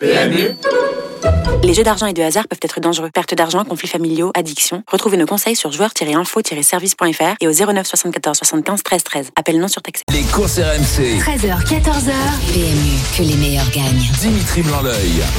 PMU les jeux d'argent et de hasard peuvent être dangereux. Perte d'argent, conflits familiaux, addiction. Retrouvez nos conseils sur joueurs-info-service.fr et au 09 74 75 13 13. Appel non surtaxé. Les courses RMC. 13h, 14h. PMU, que les meilleurs gagnent. Dimitri blanc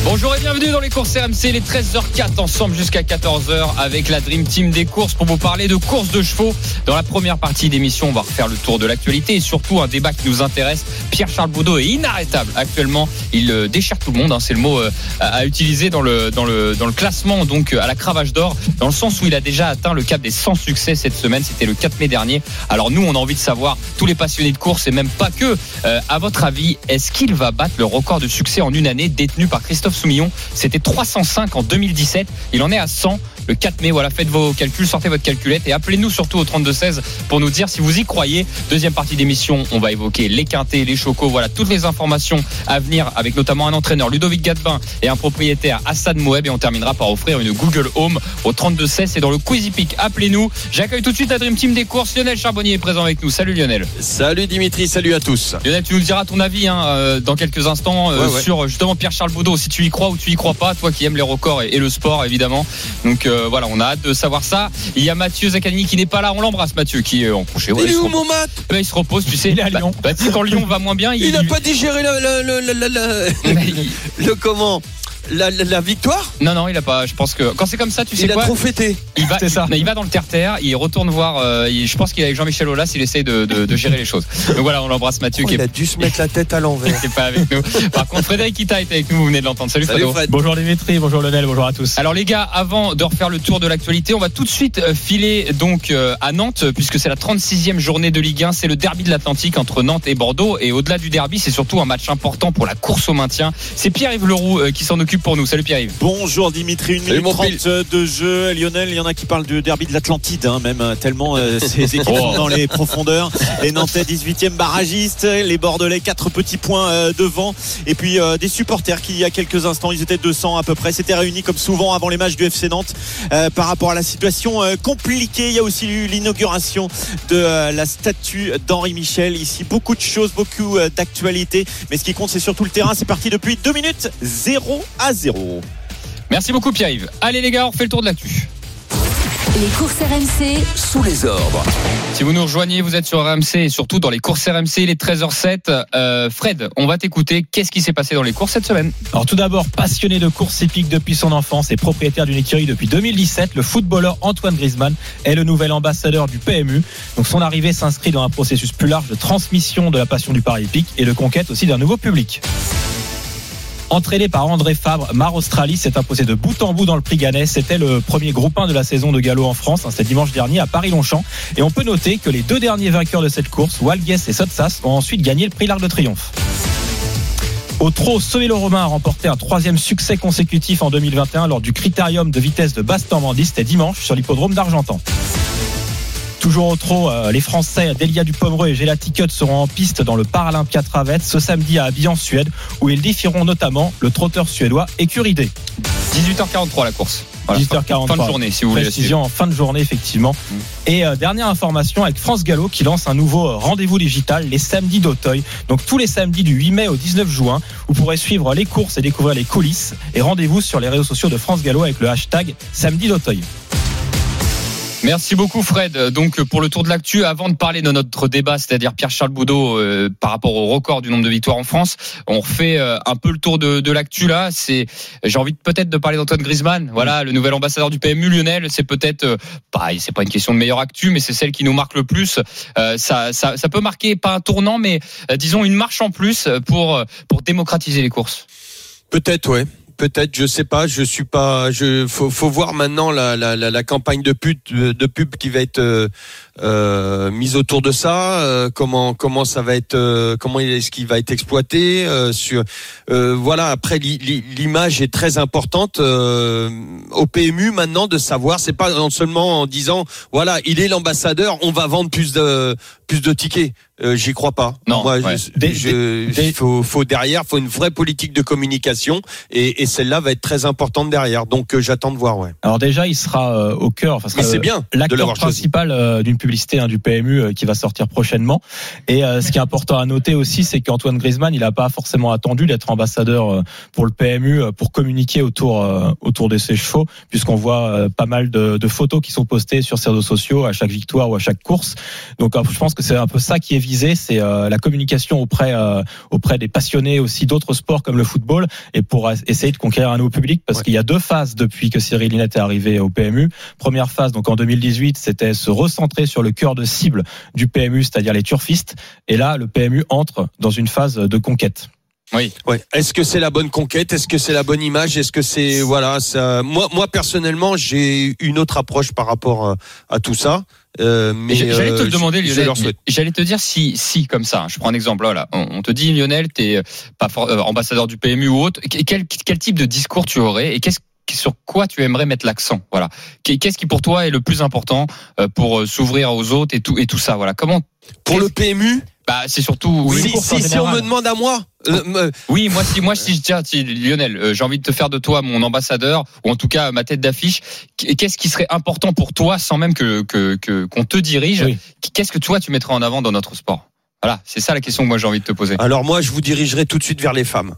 Bonjour et bienvenue dans les courses RMC, les 13h04 ensemble jusqu'à 14h avec la Dream Team des courses pour vous parler de courses de chevaux. Dans la première partie d'émission, on va refaire le tour de l'actualité et surtout un débat qui nous intéresse. Pierre-Charles Boudot est inarrêtable actuellement. Il euh, déchire tout le monde, hein, c'est le mot euh, à utiliser dans dans le, classement, donc à la cravache d'or, dans le sens où il a déjà atteint le cap des 100 succès cette semaine. C'était le 4 mai dernier. Alors nous, on a envie de savoir, tous les passionnés de course et même pas que, euh, à votre avis, est-ce qu'il va battre le record de succès en une année détenu par Christophe Soumillon? C'était 305 en 2017. Il en est à 100 le 4 mai. Voilà, faites vos calculs, sortez votre calculette et appelez-nous surtout au 3216 pour nous dire si vous y croyez. Deuxième partie d'émission, on va évoquer les quintés, les chocos, voilà toutes les informations à venir avec notamment un entraîneur Ludovic Gadbin et un propriétaire Assad Moeb et on terminera par offrir une Google Home au 3216 et dans le Quizy Peak. Appelez-nous. J'accueille tout de suite la Dream Team des courses. Lionel Charbonnier est présent avec nous. Salut Lionel. Salut Dimitri, salut à tous. Lionel, tu nous diras ton avis hein, euh, dans quelques instants euh, sur justement Pierre-Charles Boudot, si tu y crois ou tu y crois pas, toi qui aimes les records et, le sport évidemment. Donc euh, voilà, on a hâte de savoir ça. Il y a Mathieu Zaccani qui n'est pas là. On l'embrasse, Mathieu, qui est en coucher. il est où mon mat Il se repose, tu sais. Il est à Lyon. Bah, quand Lyon va moins bien, il n'a pas digéré le, le comment la, victoire Non, non, il a pas. Je pense que quand c'est comme ça, tu sais il quoi Il a trop fêté. Il va, ça. Il, va dans le terre-terre, il retourne voir. Euh, je pense qu'il est avec Jean-Michel Aulas, il essaie de, de, gérer les choses. Donc voilà, on l'embrasse Mathieu. Oh, qui il a dû se mettre la tête à l'envers. qui pas avec nous. Par contre, Frédéric Kita est avec nous, vous venez de l'entendre. Salut, Salut Fred. Bonjour Dimitri, bonjour Lionel, bonjour à tous. Alors les gars, avant de refaire le tour de l'actualité, on va tout de suite euh, filer donc euh, à Nantes, puisque c'est la 36e journée de Ligue 1. C'est le derby de l'Atlantique entre Nantes et Bordeaux. Et au-delà du derby, c'est surtout un match important pour la course au maintien. C'est Pierre-Yves Leroux qui s'en occupe pour nous. Salut Pierre-Yves. Bonjour Dimitri, une minute 30 de jeu. Lionel, il y en a qui parlent du derby de l'Atlantide, hein, même euh, tellement euh, ces équipes sont dans les profondeurs. Les Nantais 18e barragiste, les Bordelais 4 petits points euh, devant. Et puis des supporters qui, il y a quelques instants, ils étaient 200 à peu près, s'étaient réunis comme souvent avant les matchs du FC Nantes par rapport à la situation compliquée. Il y a aussi eu l'inauguration de la statue d'Henri Michel. Ici, beaucoup de choses, beaucoup d'actualités. Mais ce qui compte, c'est surtout le terrain. C'est parti depuis 2 minutes, 0 à 0. Merci beaucoup Pierre-Yves. Allez les gars, on refait le tour de l'actu. Les courses RMC sous les ordres. Si vous nous rejoignez, vous êtes sur RMC et surtout dans les courses RMC, les 13h07. Euh, Fred, on va t'écouter. Qu'est-ce qui s'est passé dans les courses cette semaine? Alors tout d'abord, passionné de courses épiques depuis son enfance et propriétaire d'une écurie depuis 2017, le footballeur Antoine Griezmann est le nouvel ambassadeur du PMU. Donc son arrivée s'inscrit dans un processus plus large de transmission de la passion du pari épique et de conquête aussi d'un nouveau public. Entraîné par André Fabre, Mar Australie s'est imposé de bout en bout dans le prix Gannet. C'était le premier groupe 1 de la saison de galop en France. Hein, c'était dimanche dernier à Paris-Longchamp. Et on peut noter que les deux derniers vainqueurs de cette course, Walgues et Sotsas, ont ensuite gagné le prix l'Arc de Triomphe. Au trot, Soélo Romain a remporté un troisième succès consécutif en 2021 lors du critérium de vitesse de Basse-Normandie. C'était dimanche sur l'hippodrome d'Argentan. Toujours au trot, euh, les Français Delia Dupomereux et Gelati Cut seront en piste dans le Paralympia Travette ce samedi à Abiyan, Suède, où ils défieront notamment le trotteur suédois Écuridé. 18h43 la course. 18h43. Fin de journée, si vous voulez. Précision en fin de journée, effectivement. Mm. Et euh, dernière information avec France Gallo qui lance un nouveau euh, rendez-vous digital les samedis d'Auteuil. Donc tous les samedis du 8 mai au 19 juin, vous pourrez suivre les courses et découvrir les coulisses. Et rendez-vous sur les réseaux sociaux de France Gallo avec le hashtag samedi d'Auteuil. Merci beaucoup Fred. Donc pour le tour de l'actu, avant de parler de notre débat, c'est-à-dire Pierre-Charles Boudot euh, par rapport au record du nombre de victoires en France, on refait euh, un peu le tour de, de l'actu là. C'est, j'ai envie peut-être de parler d'Antoine Griezmann. Voilà, le nouvel ambassadeur du PMU Lionel. C'est peut-être, euh, pareil, c'est pas une question de meilleure actu, mais c'est celle qui nous marque le plus. ça, ça, ça peut marquer pas un tournant, mais disons une marche en plus pour pour démocratiser les courses. Peut-être, ouais peut-être, je sais pas, je suis pas, je faut, faut voir maintenant la, la, la, campagne de pub, de pub qui va être euh, euh, mise autour de ça, euh, comment comment ça va être, euh, comment est-ce qu'il va être exploité sur, voilà. Après, l'image est très importante au PMU maintenant de savoir, c'est pas seulement en disant, voilà, il est l'ambassadeur, on va vendre plus de plus de tickets. J'y crois pas. Non. Moi, il faut, faut derrière, faut une vraie politique de communication et, et celle-là va être très importante derrière. Donc j'attends de voir. Ouais. Alors déjà, il sera au cœur. Enfin, c'est bien. L'acteur principal d'une publicité hein, du PMU euh, qui va sortir prochainement. Et euh, ce qui est important à noter aussi, c'est qu'Antoine Griezmann, il n'a pas forcément attendu d'être ambassadeur euh, pour le PMU pour communiquer autour autour de ses chevaux, puisqu'on voit pas mal de, de photos qui sont postées sur ses réseaux sociaux à chaque victoire ou à chaque course. Donc je pense que c'est un peu ça qui est visé, c'est la communication auprès auprès des passionnés aussi d'autres sports comme le football et pour essayer de conquérir un nouveau public parce Ouais. qu'il y a deux phases depuis que Cyril Linette est arrivé au PMU. Première phase, donc en 2018, c'était se recentrer sur le cœur de cible du PMU, c'est-à-dire les turfistes. Et là, le PMU entre dans une phase de conquête. Oui. Ouais. Est-ce que c'est la bonne conquête? Est-ce que c'est la bonne image? Est-ce que c'est voilà ça Moi, moi personnellement, j'ai une autre approche par rapport à, à tout ça. Euh, mais J'allais te euh, demander. J'allais te dire si, si comme ça. Je prends un exemple. Voilà, on, on te dit Lionel, t'es euh, pas for- euh, ambassadeur du PMU ou autre. Qu- Quel, quel type de discours tu aurais et qu'est-ce sur quoi tu aimerais mettre l'accent Voilà. Qu'est- Qu'est-ce qui pour toi est le plus important euh, pour euh, s'ouvrir aux autres et tout et tout ça Voilà. Comment Pour le PMU, Bah, c'est surtout. Oui, si, on me demande à moi, euh, me- Oui, moi si moi si je tiens si, Lionel, euh, j'ai envie de te faire de toi mon ambassadeur ou en tout cas ma tête d'affiche. Qu- Qu'est-ce qui serait important pour toi sans même que qu'on te dirige Oui. Qu'est-ce que toi tu mettrais en avant dans notre sport? Voilà, c'est ça la question que moi j'ai envie de te poser. alors moi, je vous dirigerai tout de suite vers les femmes.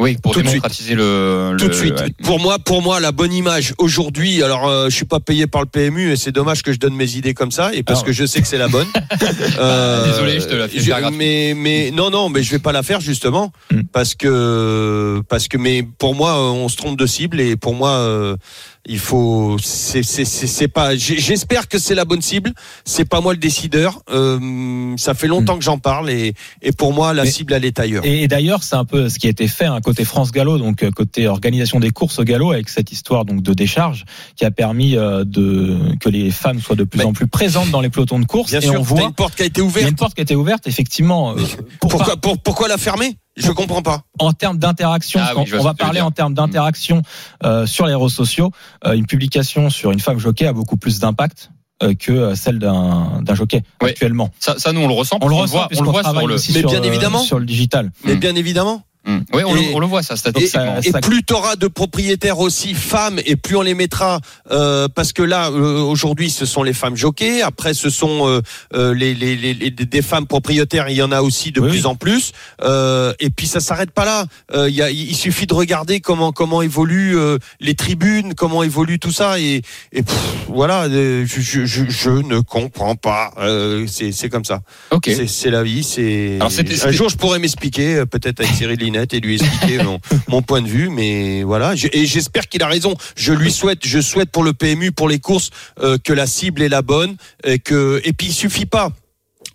Oui, pour Tout de démocratiser le, Tout le- de suite. ouais. Pour moi, pour moi, la bonne image aujourd'hui. Alors, euh, je suis pas payé par le PMU et c'est dommage que je donne mes idées comme ça et parce Alors. que je sais que c'est la bonne. Euh, désolé, je te la fais je- mais mais non non, mais je vais pas la faire justement Hmm. parce que parce que mais pour moi, on se trompe de cible et pour moi. euh, il faut, c'est, c'est, c'est, c'est pas. J'espère que c'est la bonne cible. C'est pas moi le décideur. Euh, ça fait longtemps que j'en parle et, et pour moi la Mais- cible elle est ailleurs. Et, et d'ailleurs, c'est un peu ce qui a été fait, un côté France Gallo, donc euh, côté organisation des courses au galop, avec cette histoire donc de décharge, qui a permis euh, de que les femmes soient de plus Mais- en plus présentes dans les pelotons de course. Bien et sûr, on voit, une porte qui a été il y a ouverte. une porte qui a été ouverte, effectivement. euh, pour Pourquoi, pas- pour- pourquoi la fermer? Je comprends pas. en termes d'interaction, Ah oui, on- va parler dire. en termes d'interaction euh, sur les réseaux sociaux. Euh, une publication sur une femme jockey a beaucoup plus d'impact euh, que celle d'un d'un jockey Oui. actuellement. Ça, ça nous on le ressent. On le voit, on le voit sur le. Mais sur, bien évidemment. sur le digital. Mais Hmm. bien évidemment. Oui, on, Et- le, on le voit ça Et, statistiquement. ça- et plus tu auras de propriétaires aussi femmes, et plus on les mettra, euh, parce que là, euh, aujourd'hui, ce sont les femmes jockeys. Après, ce sont euh, euh, les, les, les, les- des femmes propriétaires. Il y en a aussi de Oui, plus oui. en plus. Euh, et puis ça s'arrête pas là. Euh, il y a, il suffit de regarder comment comment évoluent euh, les tribunes, comment évolue tout ça. Et, et pff, voilà, je, je, je, je ne comprends pas. Euh, c'est c'est comme ça. Ok. C'est- C'est la vie. C'est un jour je pourrais m'expliquer euh, peut-être avec Cyril Et lui expliquer mon, mon point de vue, mais voilà. Et j'espère qu'il a raison. Je lui souhaite, je souhaite pour le PMU, pour les courses, euh, que la cible est la bonne et que et puis il suffit pas.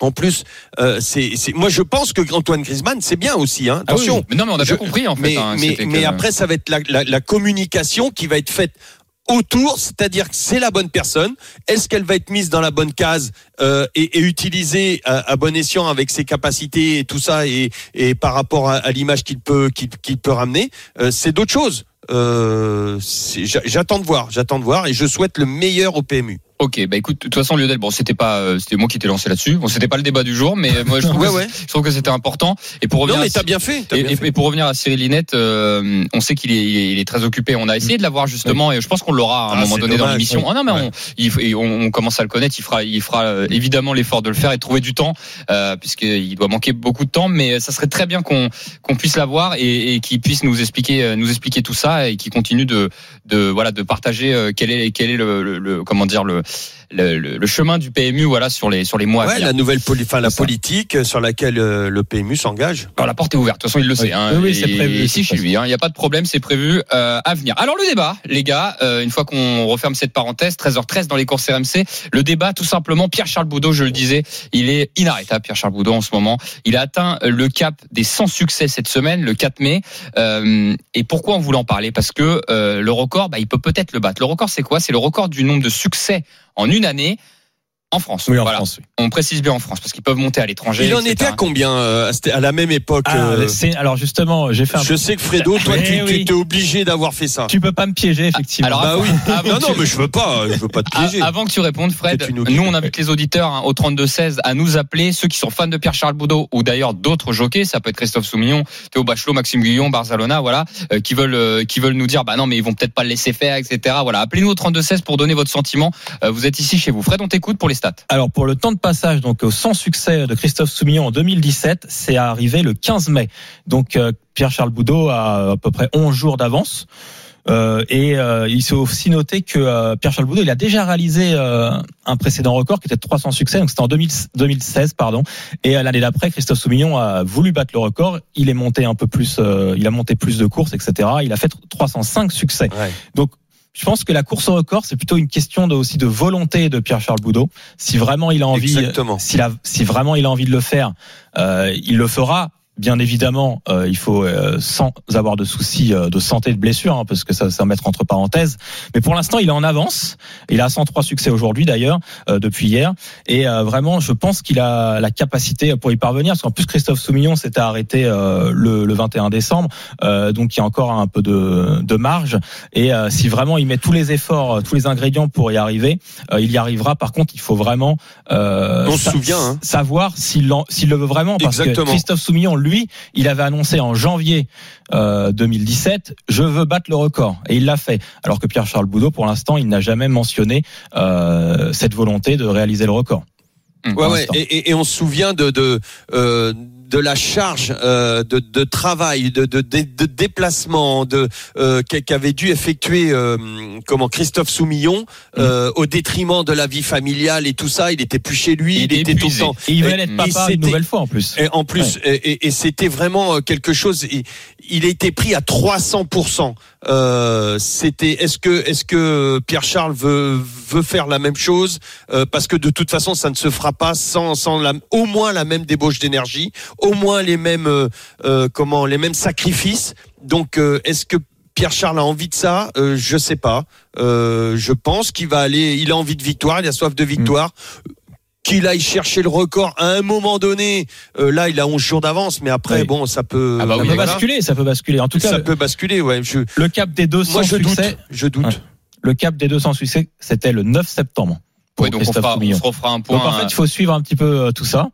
En plus, euh, c'est, c'est, moi je pense que Antoine Griezmann c'est bien aussi. Hein, Ah oui, attention. oui. Mais non, mais on a Je- bien compris en fait. Mais, hein, mais, après, ça va être la, la, la communication qui va être faite autour, c'est-à-dire que c'est la bonne personne. Est-ce qu'elle va être mise dans la bonne case euh, et, utilisée à, bon escient avec ses capacités et tout ça et, par rapport à, l'image qu'il peut qu'il, peut ramener euh, C'est d'autres choses. Euh, j'attends de voir, j'attends de voir et je souhaite le meilleur au PMU. Ok, bah écoute, de toute façon Lionel, bon, c'était pas, euh, c'était moi qui t'ai lancé là-dessus. Bon, c'était pas le débat du jour, mais euh, moi je trouve, Ouais, que, ouais. je trouve que c'était important. Et pour revenir, Non, mais t'as bien fait. t'as et, bien et- fait. et pour revenir à Cyril Linette, euh, on sait qu'il est, il est, très occupé. On a essayé de l'avoir justement, et je pense qu'on l'aura à un Ah, moment donné dans l'émission. Ah non, mais on, il, on, on commence à le connaître. Il fera, il fera euh, évidemment l'effort de le faire et de trouver du temps, euh, puisqu'il doit manquer beaucoup de temps. Mais ça serait très bien qu'on qu'on puisse l'avoir et, et qu'il puisse nous expliquer, euh, nous expliquer tout ça et qu'il continue de, de voilà, de partager euh, quel est, quel est le, le- le- comment dire le, Uh, le, le- le chemin du PMU, voilà, sur les, sur les mois à Ouais, venir. la nouvelle poli- enfin, la ça. politique sur laquelle euh, le PMU s'engage. Alors la porte est ouverte. De toute façon, il le sait. Oui. Hein. Oui, oui, c'est prévu, Ici chez lui, hein. il n'y a pas de problème, c'est prévu euh, à venir. Alors le débat, les gars, euh, une fois qu'on referme cette parenthèse, 13h13 dans les courses RMC, le débat, tout simplement, Pierre-Charles Boudot, je le disais, il est inarrêtable, Pierre-Charles Boudot, en ce moment. Il a atteint le cap des 100 succès cette semaine, le 4 mai. Euh, et pourquoi on voulait en parler? Parce que euh, le record, bah, il peut peut-être le battre. Le record, c'est quoi? C'est le record du nombre de succès en une année. En France. Oui, en voilà. France. oui. On précise bien en France parce qu'ils peuvent monter à l'étranger. Il en etc. était à combien euh, à la même époque Ah, euh, alors justement, j'ai fait un Je sais que Fredo, toi, Oui, tu oui. étais obligé d'avoir fait ça. Tu peux pas me piéger, effectivement. alors, Bah oui. Non, non, mais je veux pas, je veux pas te Ah, piéger. Avant que tu répondes, Fred, nous on invite les auditeurs hein, au 32-16 à nous appeler, ceux qui sont fans de Pierre-Charles Boudot ou d'ailleurs d'autres jockeys, ça peut être Christophe Soumillon, Théo Bachelot, Maxime Guillon, Barzalona, voilà, euh, qui veulent euh, qui veulent nous dire bah non mais ils vont peut-être pas le laisser faire, etc. Voilà, appelez-nous au 32-16 pour donner votre sentiment. Euh, vous êtes ici chez vous. Fred, on t'écoute pour les stats. Alors pour le temps de passage, donc au sans succès de Christophe Soumillon en 2017, c'est arrivé le 15 mai. Donc euh, Pierre-Charles Boudot a à peu près 11 jours d'avance. Euh, et euh, il s'est aussi noté que euh, Pierre-Charles Boudot, il a déjà réalisé euh, un précédent record qui était de 300 succès, donc c'était en 2000 2016, pardon. Et euh, l'année d'après, Christophe Soumillon a voulu battre le record. Il est monté un peu plus, euh, il a monté plus de courses, etc. Il a fait 305 succès. Ouais. Donc je pense que la course au record, c'est plutôt une question de, aussi de volonté de Pierre-Charles Boudot. Si vraiment il a envie, s'il si vraiment il a envie de le faire, euh, il le fera. Bien évidemment, euh, il faut euh, sans avoir de soucis euh, de santé, de blessure, hein, parce que ça, ça va mettre entre parenthèses. Mais pour l'instant, il est en avance. Il a 103 succès aujourd'hui, d'ailleurs, euh, depuis hier. Et euh, vraiment, je pense qu'il a la capacité pour y parvenir. Parce qu'en plus, Christophe Soumillon s'était arrêté euh, le, le 21 décembre, euh, donc il y a encore un peu de, de marge. Et euh, si vraiment il met tous les efforts, tous les ingrédients pour y arriver, euh, il y arrivera. Par contre, il faut vraiment euh, On se sa- souvient, hein. savoir s'il le veut vraiment. Parce Exactement. que Christophe Soumillon, lui, il avait annoncé en janvier euh, 2017, je veux battre le record, et il l'a fait. Alors que Pierre-Charles Boudot, pour l'instant, il n'a jamais mentionné euh, cette volonté de réaliser le record. Pour Ouais, ouais. Et, et- et on se souvient de de euh, de la charge euh, de, de travail, de, de, de, de déplacement, de euh, qu'a- qu'avait dû effectuer euh, comment Christophe Soumillon euh, au détriment de la vie familiale et tout ça. Il était plus chez lui, Il il, était était tout le épuisé. temps. Et il veut être papa une nouvelle fois en plus. Et en plus, et, et- et c'était vraiment euh, quelque chose. Il, il a été pris à 300% euh, C'était. Est-ce que est-ce que Pierre Charles veut veut faire la même chose? Euh, Parce que de toute façon, ça ne se fera pas sans sans au moins la même débauche d'énergie, au moins les mêmes euh, comment les mêmes sacrifices. Donc, est-ce que Pierre Charles a envie de ça? Euh, Je sais pas. Je pense qu'il va aller. Il a envie de victoire. Il a soif de victoire. Qu'il aille chercher le record à un moment donné. Euh, là, il a 11 jours d'avance, mais après, Oui. bon, ça peut. Ah bah Ça oui, peut voilà. basculer, ça peut basculer. En tout cas, ça le, peut basculer. Ouais. Je, le cap des 200 moi, je doute. succès, Je doute. Ouais. le cap des 200 succès, c'était le 9 septembre. pour Ouais, donc on, fera, se refera un point. Donc en fait, il faut suivre un petit peu euh, tout ça.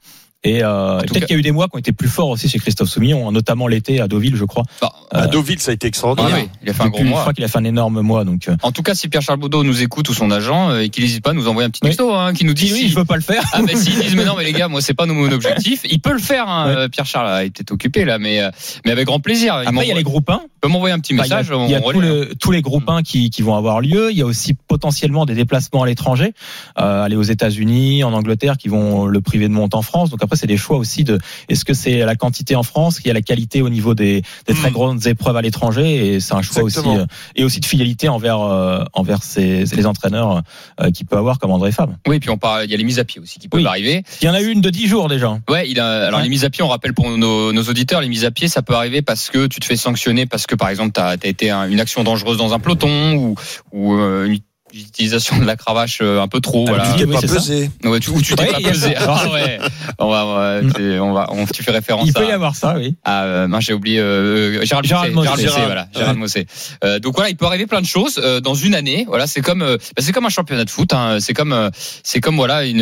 Et euh, peut-être cas- qu'il y a eu des mois qui ont été plus forts aussi chez Christophe Soumillon, hein, notamment l'été à Deauville, je crois. Bah, À Deauville, ça a été ah extraordinaire. oui, il a fait un Depuis, gros Je mois. crois qu'il a fait un énorme mois. Donc, euh, En tout cas, si Pierre-Charles Baudot nous écoute ou son agent, euh, et qu'il n'hésite pas à nous envoyer un petit Oui. texto, hein, qui nous dit si oui, si- je veux pas le faire. Ah mais s'ils disent mais non mais les gars moi c'est pas mon objectif il peut le faire hein, euh, Pierre Charles a été occupé là mais euh, mais avec grand plaisir il, Après, il y a les groupes 1. peut m'envoyer un petit Enfin, il y a- message il y a, on tous, relie, le- tous les groupes 1 qui, qui vont avoir lieu. Il y a aussi potentiellement des déplacements à l'étranger, euh, aller aux États-Unis, en Angleterre, qui vont le priver de monte en France. Donc après, c'est des choix aussi de est-ce que c'est la quantité en France, y a la qualité au niveau des, des très Mm. grandes épreuves à l'étranger, et c'est un choix aussi Exactement. euh, et aussi de fidélité envers euh, envers ces, les entraîneurs euh, qu'il peut avoir comme André Fabre. oui puis on parle il y a les mises à pied aussi qui peuvent Oui. arriver Il y en a eu une de 10 jours déjà. ouais il a alors Ouais. les mises à pied on rappelle pour nos, nos auditeurs les mises à pied ça peut arriver parce que tu te fais sanctionner parce que par exemple tu as, été un- une action dangereuse dans un peloton ou ou euh, une utilisation de la cravache euh, un peu trop Ah, voilà Tu t'es pas pesé. Ouais, tu, ou tu t'es Ouais, pas pesé. Ah ouais on va on va, on on, tu fais référence Il à peut y avoir ça, oui. Ah, euh, j'ai oublié euh, euh, Gérald, Gérald Mossé. Gérald Gérald. voilà, Gérald Mossé. Euh, donc voilà, il peut arriver plein de choses euh, dans une année. Voilà, c'est comme euh, bah, c'est comme un championnat de foot. Hein, c'est comme euh, c'est comme voilà une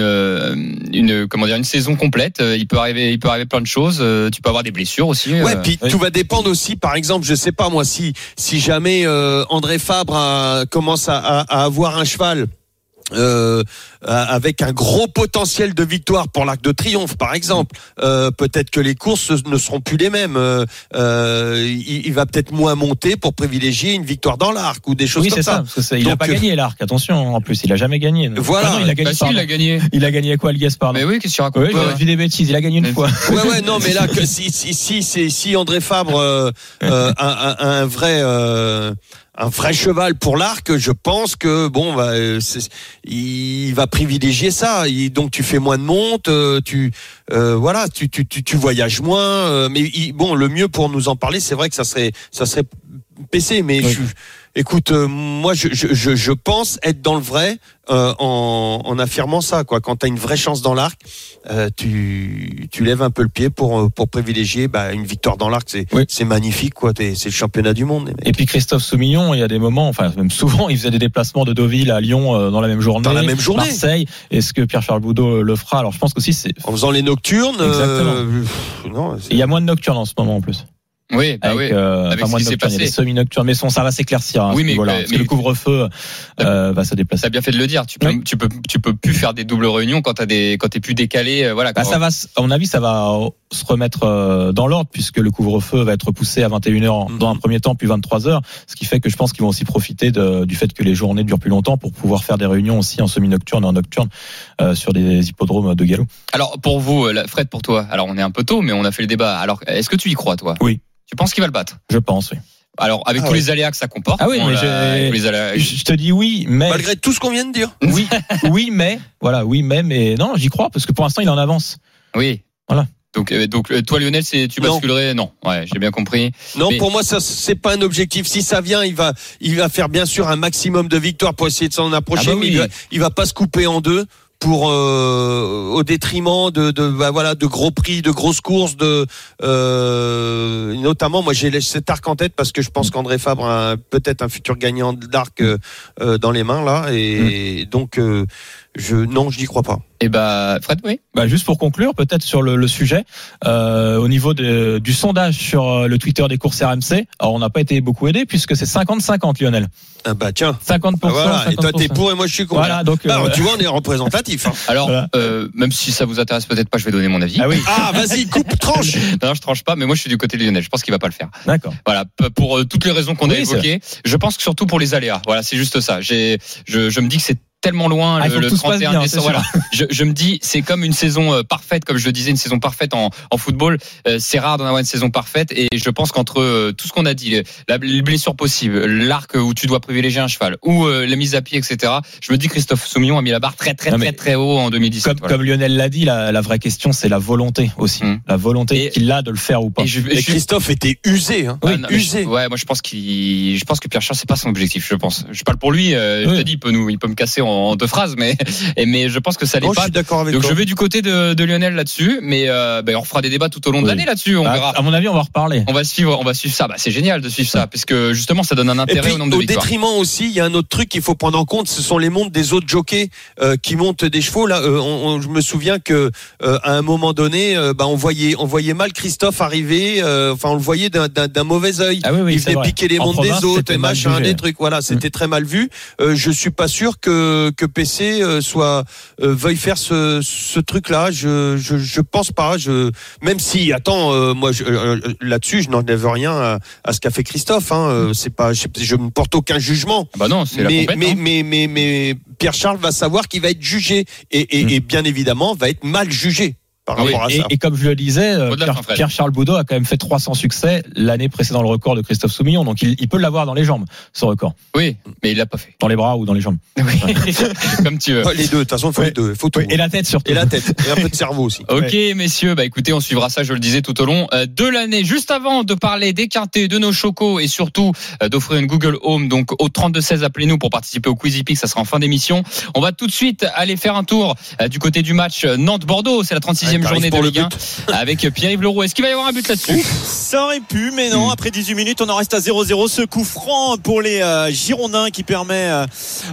une comment dire une saison complète. Il peut arriver il peut arriver plein de choses. Euh, tu peux avoir des blessures aussi. Ouais, puis oui. tout va dépendre aussi, par exemple, je sais pas moi, si si jamais euh, André Fabre a- commence à, à- à avoir un cheval. euh, avec un gros potentiel de victoire pour l'Arc de Triomphe, par exemple. Euh, peut-être que les courses ne seront plus les mêmes. Euh, il, il va peut-être moins monter pour privilégier une victoire dans l'Arc ou des choses Oui, comme ça. ça. il n'a pas euh, gagné l'arc. Attention, en plus, il a jamais gagné. Voilà. Ah non, il a gagné. Bah si, pardon. il a gagné. Il a gagné quoi, le Gaspard Mais oui, qu'est-ce que tu racontes Oui, j'ai des bêtises. Il a gagné une Mais- fois. Ouais, ouais, non, mais là, que si, si, si, André Fabre euh, euh, a, a- a un vrai, euh, un vrai cheval pour l'arc, je pense que bon, bah, euh, il va privilégier ça. Il- donc tu fais moins de monte, euh, tu, euh, voilà, tu, tu, tu, tu voyages moins. euh, mais il- bon, le mieux pour nous en parler, c'est vrai que ça serait, ça serait PC. Mais Oui. je, écoute, euh, moi, je, je, je, pense être dans le vrai euh, en, en affirmant ça. Quoi, quand tu as une vraie chance dans l'arc, euh, tu, tu lèves un peu le pied pour, euh, pour privilégier bah, une victoire dans l'arc. C'est Oui. c'est magnifique, quoi. T'es- C'est le championnat du monde. Et puis Christophe Soumillon, il y a des moments, enfin même souvent, il faisait des déplacements de Deauville à Lyon euh, dans la même journée. Dans la même journée. Marseille. Est-ce que Pierre-Charles Boudot le fera? Alors je pense qu'aussi c'est. En faisant les nocturnes. euh, pff, non, Il y a moins de nocturnes en ce moment en plus. Oui, bah avec, oui. euh, Avec moins de nocturnes, il y a passé. des semi-nocturnes, mais son, ça va s'éclaircir. hein, Oui, mais- niveau-là, mais- parce que le couvre-feu euh, va se déplacer. T'as bien fait de le dire. Tu peux, Oui. tu peux, tu peux plus faire des doubles réunions quand t'as des, quand t'es plus décalé. euh, Voilà. Bah, ça va, à mon avis, ça va se remettre euh, dans l'ordre puisque le couvre-feu va être poussé à 21h en- Mhm. dans un premier temps, puis 23h, ce qui fait que je pense qu'ils vont aussi profiter de- du fait que les journées durent plus longtemps pour pouvoir faire des réunions aussi en semi-nocturne et en nocturne euh, sur des hippodromes de galop. Alors pour vous, Fred, pour toi. Alors on est un peu tôt, mais on a fait le débat. Alors est-ce que tu y crois, toi? Oui. Tu penses qu'il va le battre? Je pense, oui. Alors avec Ah tous ouais. les aléas que ça comporte. Ah oui, mais aléas- Je je te dis oui, mais Malgré tout ce qu'on vient de dire. oui, oui, mais voilà, oui, mais mais non, j'y crois parce que pour l'instant, il est en avance. Oui. Voilà. Donc, euh, donc euh, toi Lionel, c'est tu basculerais Non. Ouais, j'ai bien compris. Non, Mais- pour moi, ça c'est pas un objectif. Si ça vient, il va, il va faire bien sûr un maximum de victoires pour essayer de s'en approcher, Ah bah mais il va, il va pas se couper en deux pour euh, au détriment de, de bah voilà de gros prix, de grosses courses, de euh, notamment moi j'ai cet arc en tête parce que je pense qu'André Fabre a peut-être un futur gagnant d'arc euh, euh, dans les mains là. Et donc euh, je non je n'y crois pas. Et bah Fred, oui. Bah, juste pour conclure, peut-être sur le, le sujet, euh, au niveau de- du sondage sur euh, le Twitter des courses RMC, alors on n'a pas été beaucoup aidé puisque c'est 50-50 Lionel. Ah bah tiens, 50%. Ah, voilà. et toi t'es 50%. pour et moi je suis contre. Voilà, donc. Bah, euh, tu vois on est représentatif. hein. Alors Voilà. euh, même si ça vous intéresse peut-être pas, je vais donner mon avis. ah oui, Ah vas-y coupe tranche. Non, je tranche pas, mais moi je suis du côté de Lionel. Je pense qu'il va pas le faire. d'accord. Voilà, pour euh, toutes les raisons qu'on a Oui, c'est évoquées. Je pense que surtout pour les aléas. Voilà, c'est juste ça. J'ai, je, je me dis que c'est tellement loin Ah, le, le tout se passe 31 bien, décembre. c'est Voilà, je, je me dis c'est comme une saison euh, parfaite, comme je le disais, une saison parfaite en, en football. Euh, c'est rare d'en avoir une saison parfaite, et je pense qu'entre euh, tout ce qu'on a dit, les, la- les blessures possibles, l'arc où tu dois privilégier un cheval, ou euh, la mise à pied, etc. Je me dis Christophe Soumillon a mis la barre très très Non, très très haut en 2017. Comme, voilà. comme Lionel l'a dit, la, la vraie question c'est la volonté aussi, Mm. la volonté qu'il a de le faire ou pas. Et je, Et je suis- Christophe était usé. Hein. Ah, non, mais usé. je- ouais, moi je pense qu'il, je pense que Pierre Charles c'est pas son objectif. Je pense. Je parle pour lui. euh, Je Oui. te dis, il peut nous, il peut me casser en, en deux phrases, mais, mais je pense que ça l'est je pas. suis d'accord avec Donc toi. je vais du côté de, de Lionel là-dessus, mais euh, ben, on fera des débats tout au long de l'année là-dessus. On Bah, verra. à mon avis, on va reparler. On va suivre, on va suivre ça. Bah, c'est génial de suivre ça, parce que justement ça donne un Et intérêt puis, au nombre de au victoires. détriment aussi, il y a un autre truc qu'il faut prendre en compte, ce sont les montes des autres jockeys euh, qui montent des chevaux. Là, euh, on- on- je me souviens que euh, à un moment donné, euh, bah, on voyait, on voyait mal Christophe arriver. euh, Enfin, on le voyait d'un- mauvais œil. Ah oui, oui, il venait piquer les province, des autres et machin, des trucs. Voilà, c'était très mal vu. Euh, je suis pas sûr que que PC euh, soit euh, veuille faire ce, ce truc-là. Je, je je pense pas. Je même si attends, euh, moi euh, là-dessus, je n'enlève rien à, à ce qu'a fait Christophe. Hein. Euh, C'est pas, je, je ne porte aucun jugement. Ah Bah non, c'est la Mais, compète. mais, hein. mais, mais, mais Pierre Charles va savoir qu'il va être jugé et, et, Mm. et bien évidemment va être mal jugé par Ah oui, rapport à Et, ça. et comme je le disais, euh, Au-delà, Pierre, Jean-Fred. Pierre Charles Boudot a quand même fait 300 succès l'année précédant le record de Christophe Soumillon, donc il, il peut l'avoir dans les jambes, ce record, Oui, mais il l'a pas fait. dans les bras ou dans les jambes. Oui. Comme tu veux. Les deux, de toute façon, il faut Ouais. les deux. Faut tout. Et la tête surtout. Et la tête, et un peu de cerveau aussi. Ok, messieurs, bah écoutez, on suivra ça, je le disais tout au long euh, de l'année. Juste avant de parler des quintés, de nos chocos et surtout euh, d'offrir une Google Home, donc au 3216, appelez-nous pour participer au Quizy Peak, ça sera en fin d'émission. On va tout de suite aller faire un tour du côté du match Nantes-Bordeaux, c'est la 36e Journée de Ligue 1 avec Pierre-Yves Leroux. Est-ce qu'il va y avoir un but là-dessus? Ça aurait pu, mais non. Après 18 minutes, on en reste à 0-0. Ce coup franc pour les euh, Girondins qui permet euh,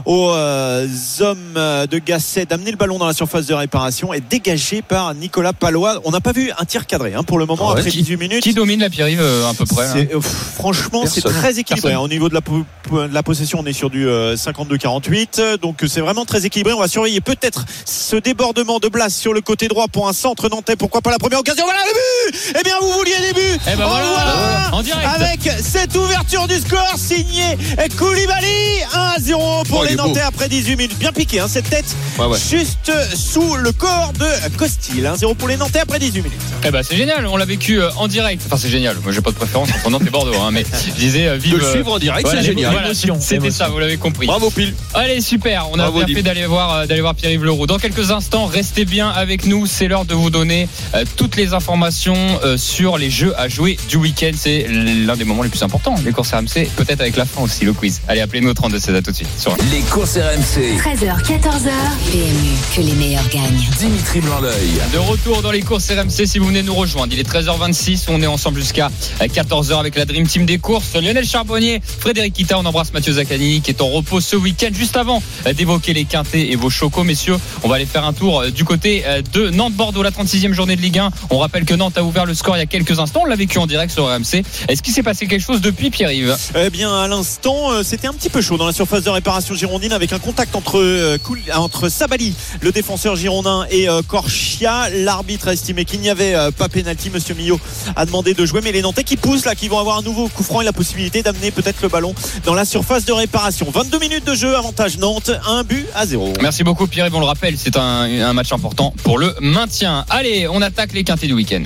aux euh, hommes de Gasset d'amener le ballon dans la surface de réparation et dégagé par Nicolas Palois. On n'a pas vu un tir cadré hein, pour le moment Ah ouais, après qui- 18 minutes. Qui domine la Pierre-Yves euh, à peu près hein? Euh, franchement, c'est très équilibré. Personne. Au niveau de la, po- de la possession, on est sur du euh, 52-48. Donc, c'est vraiment très équilibré. On va surveiller peut-être ce débordement de Blas sur le côté droit pour un centre nantais. Pourquoi pas la première occasion Voilà le but Eh bien, vous vouliez des buts Eh ben En voilà, voilà en direct. Avec cette ouverture du score signée Koulibaly 1-0 pour Oh, les beau. Nantais après 18 minutes. Bien piqué, hein, cette tête Ouais, ouais. juste sous le corps de Costil. 1-0 pour les Nantais après 18 minutes. Eh ben c'est génial, on l'a vécu euh, en direct. Enfin c'est génial. Moi j'ai pas de préférence entre Nantes et Bordeaux, hein, mais je disais euh, De vive. le euh, suivre en direct, voilà, c'est génial. voilà, C'était ça, vous l'avez compris. Bravo Pile. Allez, super. On a Bravo, bien fait d'aller voir, euh, d'aller voir Pierre-Yves Leroux. Dans quelques instants, restez bien avec nous. C'est l'heure de vous donner euh, toutes les informations euh, sur les jeux à jouer du week-end. C'est l'un des moments les plus importants. Les courses RMC, peut-être avec la fin aussi, le quiz. Allez, appelez-nous au 32 16 à tout de suite. Sur Les courses RMC. 13h, 14h. PMU, que les meilleurs gagnent. Dimitri Blanc-L'œil. De retour dans les courses RMC, si vous venez nous rejoindre, il est 13h26, on est ensemble jusqu'à 14h avec la Dream Team des courses. Lionel Charbonnier, Frédéric Kita, on embrasse Mathieu Zaccani qui est en repos ce week-end. Juste avant euh, d'évoquer les quintés et vos chocos, messieurs, on va aller faire un tour euh, du côté euh, de Nantes-Bordeaux. La la 36e journée de Ligue 1. On rappelle que Nantes a ouvert le score il y a quelques instants. On l'a vécu en direct sur RMC. Est-ce qu'il s'est passé quelque chose depuis Pierre-Yves? Eh bien, à l'instant, euh, c'était un petit peu chaud dans la surface de réparation girondine avec un contact entre, euh, entre Sabali, le défenseur girondin, et euh, Corchia. L'arbitre a estimé qu'il n'y avait euh, pas pénalty. Monsieur Millot a demandé de jouer, mais les Nantais qui poussent là, qui vont avoir un nouveau coup franc et la possibilité d'amener peut-être le ballon dans la surface de réparation. 22 minutes de jeu, avantage Nantes, un but à zéro. Merci beaucoup Pierre-Yves. On le rappelle, c'est un, un match important pour le maintien. Allez, on attaque les quintés du week-end.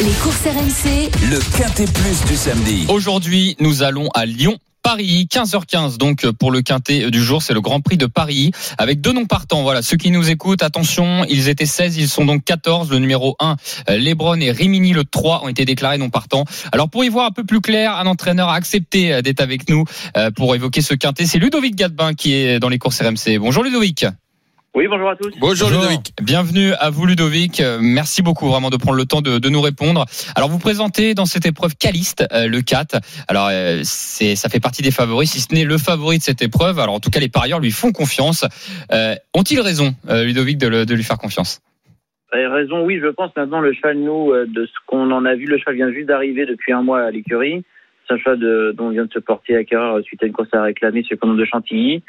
Les courses RMC, Le Quintet Plus du samedi. Aujourd'hui, nous allons à Lyon. Paris, 15h15 donc pour le quintet du jour, c'est le Grand Prix de Paris avec deux noms partants. Voilà, ceux qui nous écoutent, attention, ils étaient 16, ils sont donc 14. Le numéro 1, Lebron et Rimini le 3 ont été déclarés non partants. Alors pour y voir un peu plus clair, un entraîneur a accepté euh, d'être avec nous euh, pour évoquer ce quintet. C'est Ludovic Gadbin qui est dans les courses RMC. Bonjour Ludovic. Oui, bonjour à tous. Bonjour, Ludovic. Bienvenue à vous Ludovic. Euh, Merci beaucoup vraiment de prendre le temps de, de nous répondre. Alors vous présentez dans cette épreuve Caliste, euh, le 4. Alors euh, c'est ça fait partie des favoris, si ce n'est le favori de cette épreuve. Alors en tout cas les parieurs lui font confiance. Euh, Ont-ils raison, euh, Ludovic, de, le- de lui faire confiance? Avez raison, oui, je pense maintenant le cheval, nous, de ce qu'on en a vu, le cheval vient juste d'arriver depuis un mois à l'écurie. C'est un cheval de, dont on vient de se porter acquéreur suite à une course à réclamer sur le canot de Chantilly.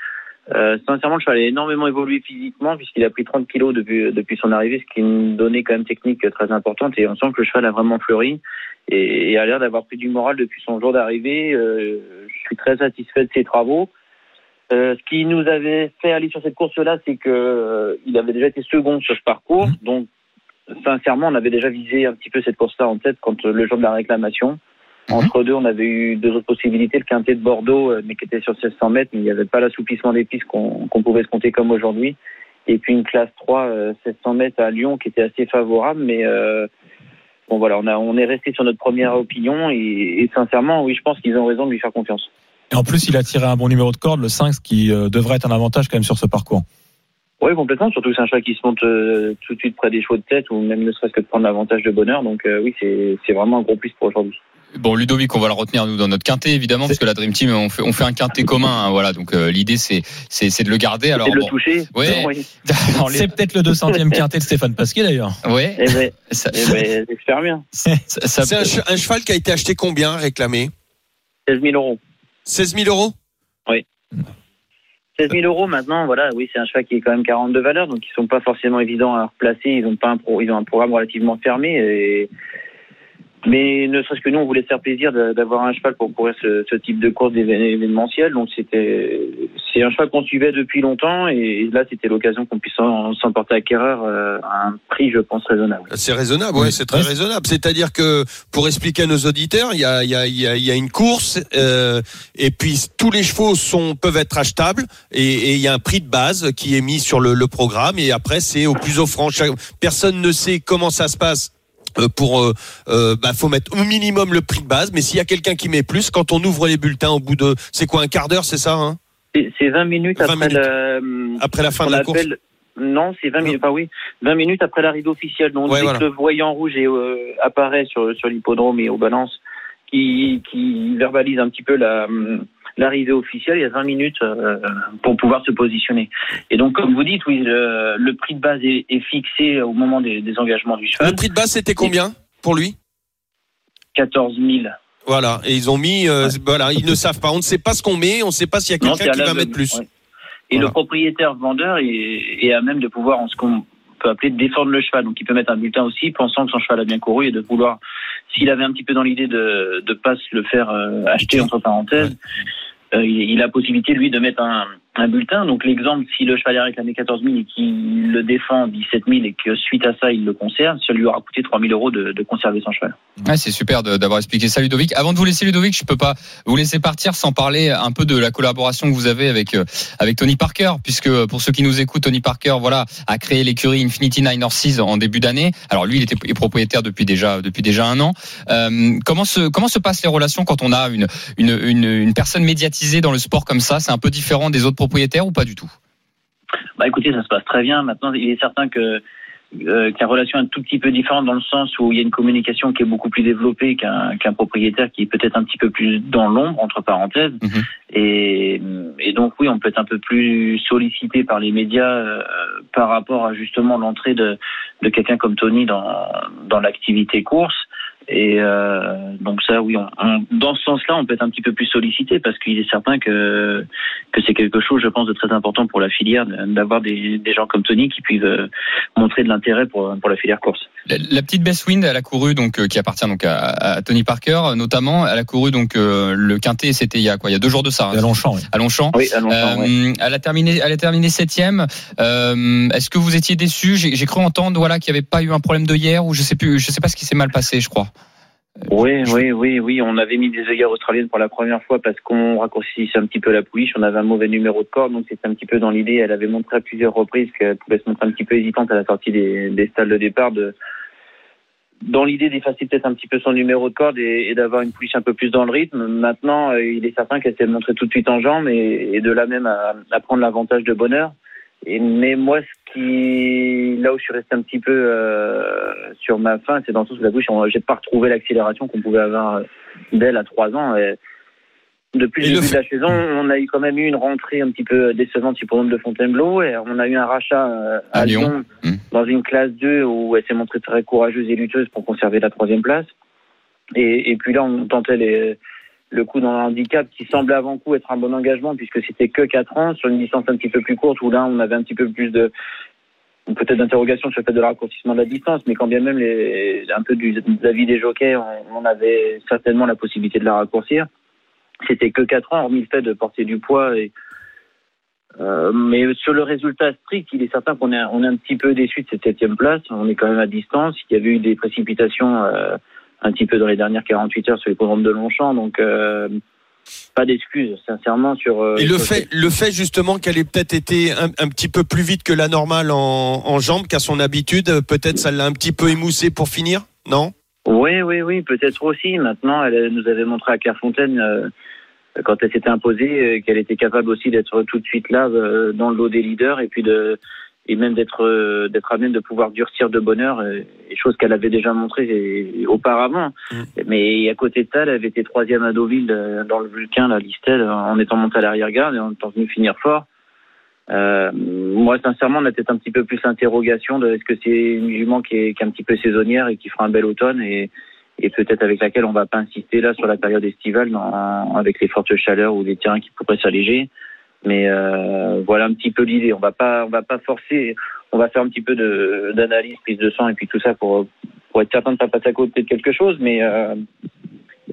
Euh, sincèrement, le cheval a énormément évolué physiquement puisqu'il a pris 30 kilos depuis, depuis son arrivée, ce qui est une donnée quand même technique très importante. Et on sent que le cheval a vraiment fleuri et, et a l'air d'avoir pris du moral depuis son jour d'arrivée. Euh, je suis très satisfait de ses travaux. Euh, ce qui nous avait fait aller sur cette course-là, c'est que euh, il avait déjà été second sur ce parcours. Donc, sincèrement, on avait déjà visé un petit peu cette course-là en tête quand le jour de la réclamation. Entre deux, on avait eu deux autres possibilités, le quintet de Bordeaux, euh, mais qui était sur 1600 mètres, mais il n'y avait pas l'assouplissement des pistes qu'on pouvait se compter comme aujourd'hui. Et puis une classe 3, euh, 700 mètres à Lyon, qui était assez favorable, mais euh, bon voilà, on, a, on est resté sur notre première opinion, et, et sincèrement, oui, je pense qu'ils ont raison de lui faire confiance. Et en plus, il a tiré un bon numéro de corde, le 5, ce qui euh, devrait être un avantage quand même sur ce parcours. Oui, complètement. Surtout que c'est un cheval qui se monte euh, tout de suite près des chevaux de tête ou même ne serait-ce que de prendre l'avantage de bonheur. Donc euh, oui, c'est vraiment un gros plus pour aujourd'hui. Bon, Ludovic, on va le retenir nous dans notre quintet évidemment, parce que la Dream Team on fait, on fait un quintet commun. hein, voilà, donc euh, l'idée c'est c'est c'est de le garder. Alors C'est de le toucher. Ouais. Oui. alors, les- C'est peut-être le 200e quintet de Stéphane Pasquier d'ailleurs. ouais, Eh ben, ça, eh ben, j'espère bien. ça- ça- C'est un, che- un cheval qui a été acheté combien, réclamé 16 000 euros. 16 000 euros 16 000 euros maintenant, voilà, oui, c'est un cheval qui est quand même 42 valeurs, donc ils sont pas forcément évidents à replacer. Ils ont pas un pro, ils ont un programme relativement fermé. Et... Mais ne serait-ce que nous, on voulait se faire plaisir d'avoir un cheval pour courir ce, ce type de course événementielle. Donc c'était, c'est un cheval qu'on suivait depuis longtemps, et là, c'était l'occasion qu'on puisse s'en s'en porter acquéreur euh, à un prix, je pense, raisonnable. C'est raisonnable, ouais, Oui. c'est très raisonnable. C'est-à-dire que pour expliquer à nos auditeurs, il y a, il y a, il y a, il y a une course euh, et puis tous les chevaux sont peuvent être achetables et, il y a un prix de base qui est mis sur le, le programme et après c'est au plus offrant. Personne ne sait comment ça se passe. Euh, Pour, euh, euh, bah, faut mettre au minimum le prix de base, mais s'il y a quelqu'un qui met plus, quand on ouvre les bulletins au bout de, c'est quoi un quart d'heure, c'est ça, hein? C'est c'est 20 minutes 20 après minutes. la, Après la fin de la course. Non, c'est 20 minutes. Enfin oui, 20 minutes après l'arrivée officielle. Donc Ouais, dès voilà. que le voyant rouge est, euh, apparaît sur sur l'hippodrome et aux balances, qui qui verbalise un petit peu la hum, l'arrivée officielle, il y a 20 minutes euh, pour pouvoir se positionner. Et donc, comme vous dites, oui, le, le prix de base est, est fixé au moment des, des engagements du cheval. Le prix de base c'était combien pour lui? 14 000. Voilà, et ils ont mis, euh, voilà, ils ne savent pas, on ne sait pas ce qu'on met, on ne sait pas s'il y a quelqu'un qui va mettre plus. ouais. Et Voilà. le propriétaire vendeur est, est à même de pouvoir, en ce qu'on peut appeler, défendre le cheval. Donc il peut mettre un bulletin aussi, pensant que son cheval a bien couru et de vouloir, s'il avait un petit peu dans l'idée de ne pas se le faire euh, acheter, entre parenthèses, euh, il, il a la possibilité, lui, de mettre un, un bulletin. Donc l'exemple, si le cheval est réclamé 14 000 et qu'il le défend 17 000 et que suite à ça, il le conserve, ça lui aura coûté 3 000 euros de, conserver son cheval. C'est super d'avoir expliqué ça, Ludovic. Avant de vous laisser, Ludovic, je peux pas vous laisser partir sans parler un peu de la collaboration que vous avez avec euh, avec Tony Parker, puisque euh, pour ceux qui nous écoutent, Tony Parker, voilà, a créé l'écurie Infinity Nine Horses en début d'année. Alors lui, il était propriétaire depuis déjà depuis déjà un an. Euh, comment se comment se passent les relations quand on a une une une, une personne médiatisée dans le sport comme ça? C'est un peu différent des autres propriétaires ou pas du tout? Bah écoutez, ça se passe très bien. Maintenant, il est certain que euh, qui a une relation un tout petit peu différente dans le sens où il y a une communication qui est beaucoup plus développée qu'un qu'un propriétaire qui est peut-être un petit peu plus dans l'ombre entre parenthèses Mhm. et, et donc oui on peut être un peu plus sollicité par les médias euh, par rapport à justement l'entrée de, de quelqu'un comme Tony dans dans l'activité course et euh, donc ça oui on, dans ce sens-là on peut être un petit peu plus sollicité parce qu'il est certain que que c'est quelque chose je pense de très important pour la filière d'avoir des, des gens comme Tony qui puissent euh, montrer de l'intérêt pour, pour la filière course. La, la petite Best Wind, elle a couru donc euh, qui appartient donc à, à Tony Parker notamment. Elle a couru donc euh, le quintet, c'était il y a quoi Il y a deux jours de ça. hein, À Longchamp, oui. à Longchamp. Oui, à ouais. Euh, Elle a terminé, elle a terminé septième. Euh, Est-ce que vous étiez déçu? J'ai j'ai cru entendre voilà qu'il n'y avait pas eu un problème de hier ou je sais plus, je sais pas ce qui s'est mal passé, je crois. Oui, oui, oui, oui. On avait mis des œillères australiennes pour la première fois parce qu'on raccourcissait un petit peu la pouliche. On avait un mauvais numéro de corde, donc c'était un petit peu dans l'idée. Elle avait montré à plusieurs reprises qu'elle pouvait se montrer un petit peu hésitante à la sortie des, des stalles de départ. De, dans l'idée d'effacer peut-être un petit peu son numéro de corde et, et d'avoir une pouliche un peu plus dans le rythme. Maintenant, euh, il est certain qu'elle s'est montrée tout de suite en jambes et, et de là même à, à prendre l'avantage de bonheur. Et, mais moi, ce qui, là où je suis resté un petit peu euh, sur ma fin, c'est dans le sens où la bouche, on- j'ai pas retrouvé l'accélération qu'on pouvait avoir euh, d'elle à trois ans. Et depuis le début de la saison, on a eu quand même eu une rentrée un petit peu décevante sur le de Fontainebleau et on a eu un rachat euh, à, À Lyon. Lyon, Mm. dans une classe 2 où elle s'est montrée très courageuse et lutteuse pour conserver la troisième place. Et, et puis là, on tentait les, le coup dans le handicap qui semblait avant coup être un bon engagement puisque c'était que 4 ans sur une distance un petit peu plus courte où là, on avait un petit peu plus de peut-être d'interrogation sur le fait de raccourcissement de la distance, mais quand bien même les, un peu du, de des jockeys, on, on avait certainement la possibilité de la raccourcir. C'était que 4 ans, hormis le fait de porter du poids. Et, euh, mais sur le résultat strict, il est certain qu'on est, on est un petit peu déçu de cette septième place. On est quand même à distance. Il y avait eu des précipitations euh, un petit peu dans les dernières 48 heures sur les programmes de Longchamp, donc euh, pas d'excuses, sincèrement, sur. euh, Et le fait, le fait justement qu'elle ait peut-être été un, un petit peu plus vite que la normale en, en jambes qu'à son habitude, peut-être ça l'a un petit peu émoussé pour finir, non? Oui, oui, oui, peut-être aussi. Maintenant, elle nous avait montré à Clairefontaine, euh, quand elle s'était imposée, euh, qu'elle était capable aussi d'être tout de suite là, euh, dans le lot des leaders, et puis de et même d'être euh, d'être à même de pouvoir durcir de bonheur, euh, chose qu'elle avait déjà montré auparavant. Mais à côté de ça, elle avait été troisième à Deauville euh, dans le Vulcain, la Listel, en étant montée à l'arrière-garde et en étant venue finir fort. Euh, moi, sincèrement, on a peut-être un petit peu plus l'interrogation de est-ce que c'est une jument qui est, qui est un petit peu saisonnière et qui fera un bel automne et, et peut-être avec laquelle on va pas insister là sur la période estivale dans- avec les fortes chaleurs ou les terrains qui pourraient s'alléger. Mais euh, voilà un petit peu l'idée. On va pas, on va pas forcer. On va faire un petit peu d'analyse, prise de sang et puis tout ça pour pour être certain de pas passer à côté de quelque chose. Mais euh,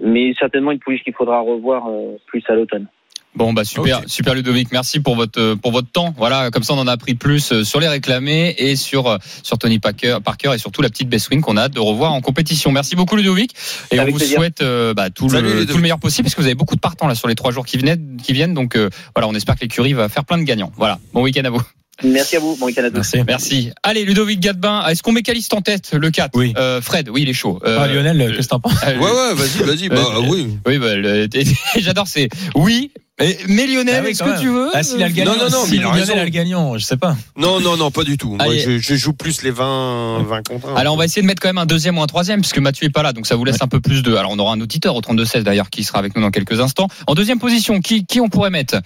mais certainement une pouliche qu'il faudra revoir euh, plus à l'automne. Bon bah super, super Ludovic, merci pour votre euh, pour votre temps. Voilà, comme ça on en a appris plus euh, sur les réclamés et sur euh, sur Tony Parker, Parker et surtout la petite Best Wing qu'on a hâte de revoir en compétition. Merci beaucoup Ludovic et Avec on vous plaisir. souhaite euh, bah, tout Salut, le tout le meilleur possible parce que vous avez beaucoup de partants là sur les trois jours qui viennent qui viennent donc euh, voilà on espère que l'écurie va faire plein de gagnants. Voilà, bon week-end à vous. Merci à vous. Bon week-end à tous. Merci. Merci. Allez Ludovic Gadbin, est-ce qu'on met Caliste en tête le 4 Oui. Euh, Fred, oui il est chaud. Euh, Ah, Lionel, qu'est-ce que t'en penses Ouais, ouais, vas-y, vas-y. Bah Euh, oui. Oui, bah, le- j'adore, c'est oui. Mais, mais Lionel, Ah oui, est-ce que même. tu veux Ah, s'il a le gagnant, Non, non, non, si mais Lionel raison. a le gagnant, je sais pas. Non, non, non, pas du tout. Moi, je, je joue plus les 20, 20 contre 1. Alors on va essayer de mettre quand même un deuxième ou un troisième puisque Mathieu est pas là donc ça vous laisse un peu plus de. Alors on aura un auditeur au 32 16 d'ailleurs qui sera avec nous dans quelques instants. En deuxième position, qui qui on pourrait mettre?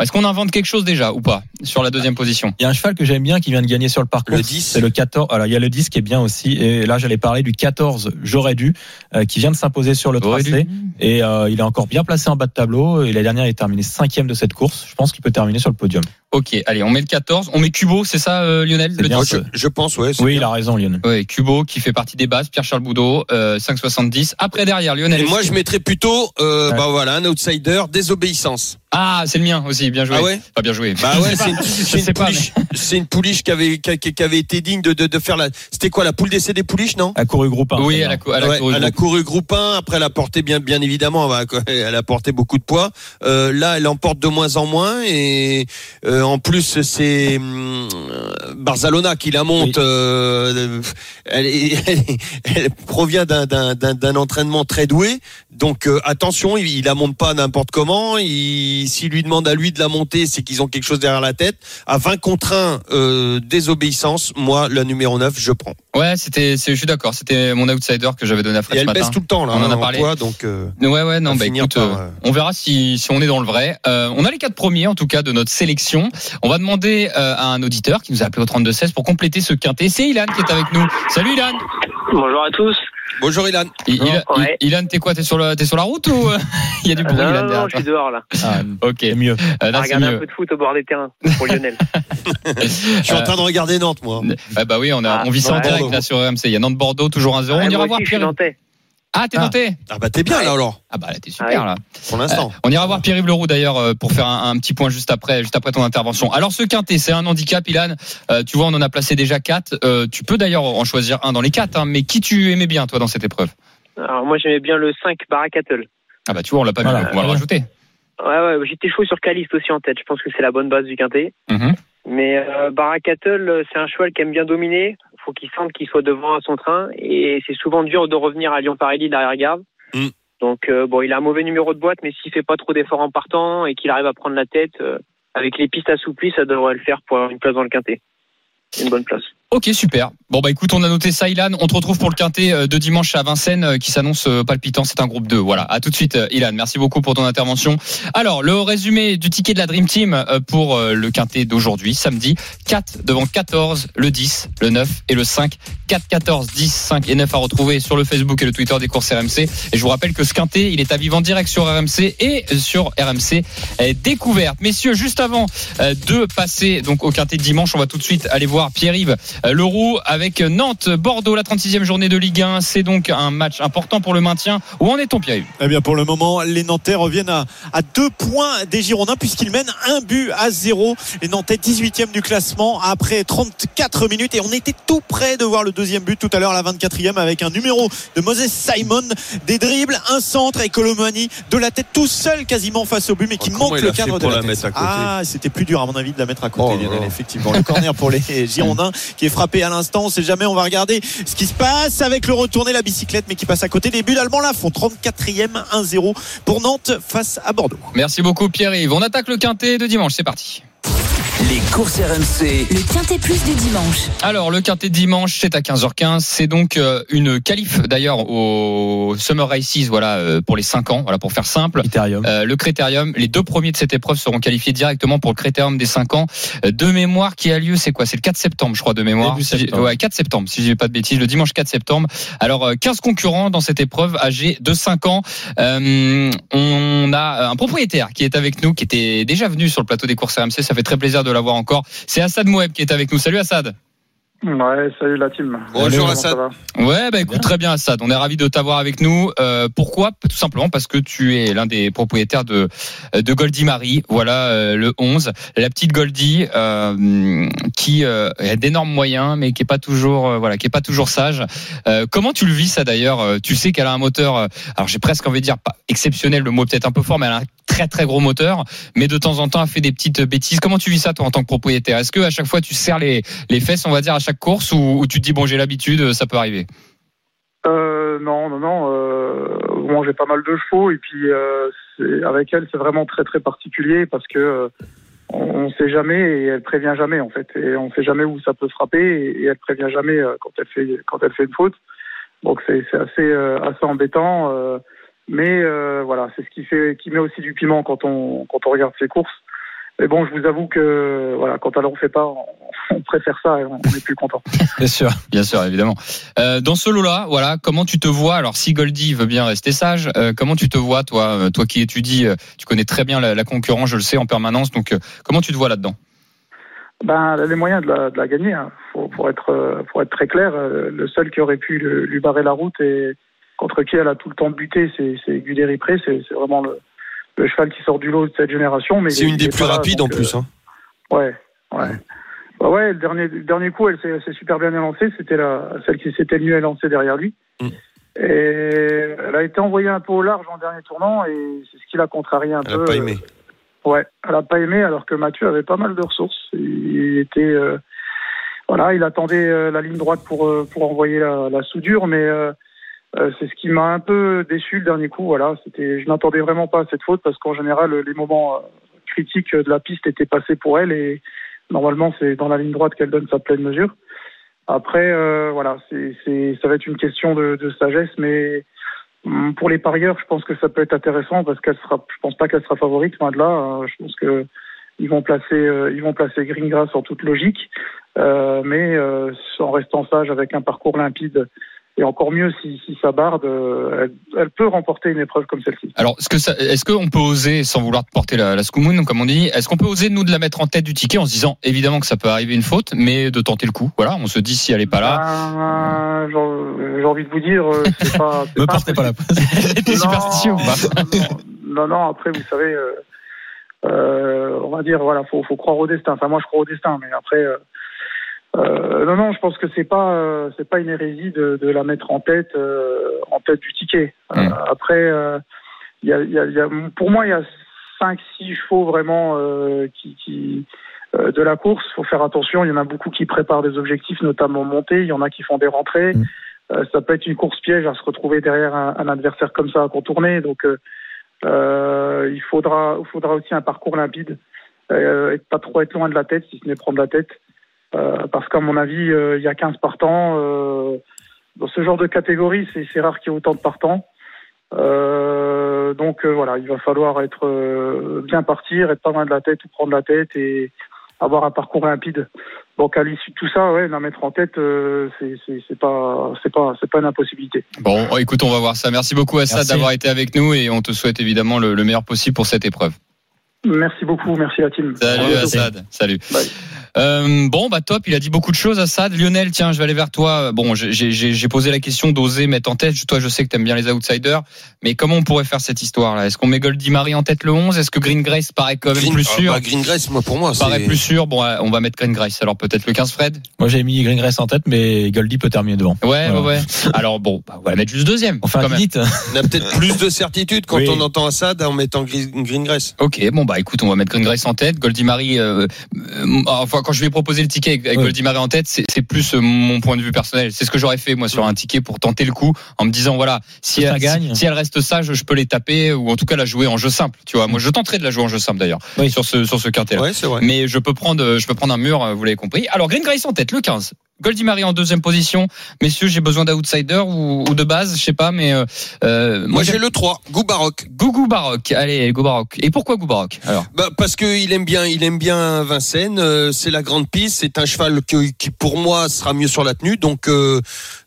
Est-ce qu'on invente quelque chose déjà ou pas sur la deuxième position? Il y a un cheval que j'aime bien qui vient de gagner sur le parcours. Le 10. C'est le 14. Alors, il y a le 10 qui est bien aussi. Et là, j'allais parler du 14, j'aurais dû, euh, qui vient de s'imposer sur le tracé. Et euh, il est encore bien placé en bas de tableau. Et la dernière, est cinquième de cette course. Je pense qu'il peut terminer sur le podium. Ok, allez, on met le 14, on met Cubo, c'est ça euh, Lionel le bien, Moi, 10? je, je pense, ouais. Oui, il a raison, Lionel. Ouais, Cubo qui fait partie des bases, Pierre-Charles Boudot, euh, 5,70. Après derrière, Lionel. Et moi, je mettrais plutôt, euh, Ouais. bah voilà, un outsider, désobéissance. Ah, c'est le mien aussi, bien joué. Ah ouais Pas bien joué. Bah ouais, c'est une, Je c'est une sais pas, pouliche, c'est une pouliche qui avait, qui, avait été digne de, de, de faire la. C'était quoi la poule d'essai des pouliches, non? A couru groupe 1. mais- Oui, elle a, cou- elle a Ouais, couru elle a groupe. couru groupe 1, après elle a porté bien, bien évidemment, elle a- elle a porté beaucoup de poids. Euh, là, elle en porte de moins en moins et Euh, en plus, c'est hum, Barcelona qui la monte. Euh, elle, est- elle est- elle provient d'un- d'un d'un- d'un entraînement très doué. Donc euh, attention, il, il la monte pas n'importe comment. Il- S'il lui demande à lui de la monter, c'est qu'ils ont quelque chose derrière la tête. À 20 contre 1, euh, désobéissance, moi, la numéro 9, je prends. Ouais, c'était, je suis d'accord. C'était mon outsider que j'avais donné à Fred Et ce elle matin. baisse tout le temps, là, On en a hein, parlé. donc euh, Ouais, ouais, non, va bah finir écoute, par, euh, euh, on verra si, si on est dans le vrai. Euh, on a les quatre premiers, en tout cas, de notre sélection. On va demander euh, à un auditeur qui nous a appelé au 32-16 pour compléter ce quintet. C'est Ilan qui est avec nous. Salut Ilan Bonjour à tous. Bonjour Ilan. Ilan, Ouais. I- Ilan, t'es quoi? T'es sur, le, sur la route ou euh, il y a du bruit non, Ilan non, non, je suis dehors là. Ah, Ok, c'est mieux. Euh, là, regarder un peu de foot au bord des terrains pour Lionel. Je suis en train de regarder Nantes, moi. Ah bah oui, on, a, Ah, on vit ça en ouais. direct là sur RMC. Il y a Nantes-Bordeaux, toujours 1-0. on ira voir je suis Pierre. nantais. Ah, t'es Ah. noté Ah bah t'es bien là alors, Ah bah là, t'es super Ouais. là. pour l'instant. On ira voir Pierre-Yves Leroux d'ailleurs euh, pour faire un, un petit point juste après, juste après ton intervention. Alors ce quintet, c'est un handicap, Ilan. Euh, tu vois, on en a placé déjà quatre. Euh, tu peux d'ailleurs en choisir un dans les quatre. hein, mais qui tu aimais bien toi dans cette épreuve? Alors moi j'aimais bien le 5 Barakattle. Ah bah tu vois, on l'a pas Voilà. vu. donc On va le rajouter. Ouais, ouais, j'étais chaud sur Caliste aussi en tête. Je pense que c'est la bonne base du quintet. Mhm. Mais euh, Barakattle, euh, c'est un cheval qui aime bien dominer. Faut qu'il sente qu'il soit devant à son train. Et c'est souvent dur de revenir à Lyon-Paris l'arrière-garde. Mm. Donc euh, bon, il a un mauvais numéro de boîte, mais s'il fait pas trop d'efforts en partant et qu'il arrive à prendre la tête, euh, avec les pistes assouplies, ça devrait le faire pour avoir une place dans le quintet. Une bonne place. Ok, super. Bon bah écoute, on a noté ça, Ilan. On te retrouve pour le quintet euh, de dimanche à Vincennes euh, qui s'annonce euh, palpitant. C'est un groupe 2. Voilà. À tout de suite, Ilan. Merci beaucoup pour ton intervention. Alors, le résumé du ticket de la Dream Team pour le quintet d'aujourd'hui, samedi. 4 devant 14, le 10, le 9 et le 5. 4, 14, 10, 5 et 9 à retrouver sur le Facebook et le Twitter des courses RMC. Et je vous rappelle que ce quintet, il est à vivre en direct sur RMC et sur RMC Découverte. Messieurs, juste avant de passer donc au quintet de dimanche, on va tout de suite aller voir Pierre-Yves euh, Leroux avec Nantes, Bordeaux, la 36e journée de Ligue 1. C'est donc un match important pour le maintien. Où en est-on, Pierre-Yves? Eh bien, pour le moment, les Nantais reviennent à, à deux points des Girondins puisqu'ils mènent un but à zéro. Les Nantais 18e du classement après 34 minutes et on était tout près de voir le deuxième but tout à l'heure, la 24e avec un numéro de Moses Simon, des dribbles, un centre et Colomani de la tête tout seul quasiment face au but mais qui Oh, manque le cadre de la, la tête. mettre à côté Ah, c'était plus dur à mon avis de la mettre à côté, Oh Lionel, effectivement. Le corner pour les Girondins qui est frappé à l'instant. On sait jamais, on va regarder ce qui se passe avec le retourné, la bicyclette, mais qui passe à côté des buts allemands là font 34e 1-0 pour Nantes face à Bordeaux. Merci beaucoup, Pierre-Yves. On attaque le quintet de dimanche. C'est parti. Les courses RMC. Le Quintet Plus du dimanche. Alors, le quintet de dimanche, c'est à 15h15. C'est donc euh, une qualif d'ailleurs au Summer Races, voilà, euh, pour les 5 ans, voilà, pour faire simple. Critérium. Euh, le critérium, les deux premiers de cette épreuve seront qualifiés directement pour le critérium des 5 ans. Euh, de mémoire qui a lieu, c'est quoi? C'est le 4 septembre, je crois, de mémoire. Septembre. ouais, 4 septembre, si je dis pas de bêtises, le dimanche 4 septembre. Alors, euh, 15 concurrents dans cette épreuve âgés de 5 ans. Euh, on a un propriétaire qui est avec nous, qui était déjà venu sur le plateau des courses RMC. Ça fait très plaisir de l'avoir encore. C'est Assad Moueb qui est avec nous. Salut Assad. Ouais, salut la team. Bonjour, Assad. Ouais, bah écoute, très bien Assad. On est ravi de t'avoir avec nous. Euh, pourquoi? Tout simplement parce que tu es l'un des propriétaires de de Goldie Marie. Voilà euh, le 11, la petite Goldie euh, qui euh, a d'énormes moyens, mais qui est pas toujours euh, voilà, qui est pas toujours sage. Euh, comment tu le vis ça d'ailleurs? Tu sais qu'elle a un moteur. alors j'ai presque envie de dire pas exceptionnel, le mot est peut-être un peu fort, mais elle a un très très gros moteur. Mais de temps en temps, elle fait des petites bêtises. Comment tu vis ça toi en tant que propriétaire? Est-ce que à chaque fois tu serres les les fesses, on va dire à chaque course, ou, tu te dis bon j'ai l'habitude, ça peut arriver? Euh, Non, non, non. Euh, j'ai pas mal de chevaux et puis euh, avec elle, c'est vraiment très très particulier parce que euh, on, on sait jamais et elle prévient jamais en fait. Et on sait jamais où ça peut frapper et, et elle prévient jamais quand elle fait quand elle fait une faute. Donc c'est assez assez embêtant. Mais euh, voilà, c'est ce qui fait qui met aussi du piment quand on quand on regarde ses courses. Mais bon, je vous avoue que voilà, quand elle en fait pas, on, on préfère ça et on on est plus content. Bien sûr. Bien sûr, évidemment. Euh, dans ce lot-là, voilà, comment tu te vois? Alors, si Goldie veut bien rester sage, euh, comment tu te vois, toi, toi qui étudies, tu connais très bien la, la concurrence, je le sais en permanence. Donc, euh, comment tu te vois là-dedans? Ben, elle a les moyens de la, de la gagner. Hein. Faut, pour être pour être très clair, le seul qui aurait pu le- lui barrer la route et contre qui elle a tout le temps buter, c'est Guderi Pré. C'est vraiment le, le cheval qui sort du lot de cette génération. Mais C'est une des plus là, rapides en plus. euh, Hein. Ouais, ouais. Bah ouais, le dernier, le dernier coup, elle s'est elle super bien lancée. C'était celle qui s'était mieux élancée derrière lui. Mm. Et elle a été envoyée un peu au large en dernier tournant et c'est ce qui l'a contrarié un Elle peu. a pas aimé. Ouais, elle a pas aimé alors que Mathieu avait pas mal de ressources. Il était euh, voilà, il attendait euh, la ligne droite pour euh, pour envoyer la, la soudure, mais euh, euh, c'est ce qui m'a un peu déçu le dernier coup. Voilà, c'était, je n'attendais vraiment pas à cette faute parce qu'en général les moments euh, critiques de la piste étaient passés pour elle et normalement c'est dans la ligne droite qu'elle donne sa pleine mesure. Après, euh, voilà, c'est, ça va être une question de, de sagesse, mais hum, pour les parieurs, je pense que ça peut être intéressant parce qu'elle sera, je pense pas qu'elle sera favorite, loin de là. Euh, Je pense que ils vont placer, euh, ils vont placer Greengrass en toute logique, euh, mais en restant sage avec un parcours limpide. Et encore mieux si, si ça barde, euh, elle, elle peut remporter une épreuve comme celle-ci. Alors, est-ce que ça, est-ce qu'on peut oser, sans vouloir te porter la, la scoumoune, comme on dit, est-ce qu'on peut oser nous de la mettre en tête du ticket en se disant évidemment que ça peut arriver une faute, mais de tenter le coup. Voilà, on se dit si elle est pas là. Ben, j'ai j'ai envie de vous dire, euh, c'est pas. Me pas portez pas superstitieux ou pas non, non, non, après, vous savez, euh, euh, on va dire, voilà, faut, faut croire au destin. Enfin, moi, je crois au destin, mais après, euh, euh, non, non, je pense que c'est pas, euh, c'est pas une hérésie de, de la mettre en tête, euh, en tête du ticket. Euh, Mm. après, euh, il y a, y a, y a- pour moi, il y a cinq, six chevaux vraiment euh, qui, qui euh, de la course. Faut faire attention. Il y en a beaucoup qui préparent des objectifs, notamment montés. Il y en a qui font des rentrées. Mm. Euh, ça peut être une course piège à se retrouver derrière un, un adversaire comme ça à contourner. Donc, il faudra, il faudra aussi un parcours limpide euh, et pas trop être loin de la tête, si ce n'est prendre la tête. Euh, parce qu'à mon avis, euh, il y a 15 partants. Euh, dans ce genre de catégorie, c'est c'est rare qu'il y ait autant de partants. Euh, donc euh, voilà, il va falloir être euh, bien partir, être pas loin de la tête ou prendre la tête et avoir un parcours limpide. Donc à l'issue de tout ça, ouais, la mettre en tête, euh, c'est c'est- c'est pas c'est pas c'est pas une impossibilité. Bon, oh, écoute, on va voir ça. Merci beaucoup Assad d'avoir été avec nous et on te souhaite évidemment le, le meilleur possible pour cette épreuve. Merci beaucoup, merci à team. Salut. Assad, salut. Bye. Euh, bon bah top, il a dit beaucoup de choses Assad. Lionel, tiens, je vais aller vers toi. Bon, j'ai- j'ai j'ai posé la question d'oser mettre en tête. Toi, je sais que t'aimes bien les outsiders, mais comment on pourrait faire cette histoire là Est-ce qu'on met Goldie Marie en tête le 11 Est-ce que Green Grace paraît quand même Green, plus ah, sûr bah, Green Grace, moi pour moi, Paraît plus sûr? Bon, on va mettre Green Grace. Alors peut-être le 15 Fred? Moi j'ai mis Green Grace en tête, mais Goldie peut terminer devant. Ouais, Voilà. ouais, ouais. Alors bon, bah, on va la mettre juste deuxième. On fait quand même. vite. on a peut-être plus de certitude quand Oui. on entend Assad en mettant Green, Green Grace. Ok, bon bah écoute, on va mettre Green Grace en tête. Goldie Marie, euh, euh, enfin quand je lui ai proposé le ticket avec, avec Ouais. En tête, c'est plus euh, mon point de vue personnel. C'est ce que j'aurais fait moi sur un ticket pour tenter le coup, en me disant voilà, si elle, gagne. si, si elle reste sage, je peux les taper ou en tout cas la jouer en jeu simple. Tu vois, moi je tenterai de la jouer en jeu simple d'ailleurs Oui. sur ce sur ce quintet. -là. Ouais, c'est vrai. Mais je peux prendre, je peux prendre un mur, euh, vous l'avez compris. Alors Green Grace en tête, le 15. Goldie Marie en deuxième position. Messieurs, j'ai besoin d'outsider ou, ou de base, je sais pas, mais euh, euh, Moi j'ai le 3, Goubaroc. Gougou Baroque. Allez, Go Baroque. Et pourquoi Gou Baroque Alors? Bah, parce que il aime bien, il aime bien Vincennes. euh, c'est la grande piste. C'est un cheval que- qui, pour moi, sera mieux sur la tenue. Donc, euh,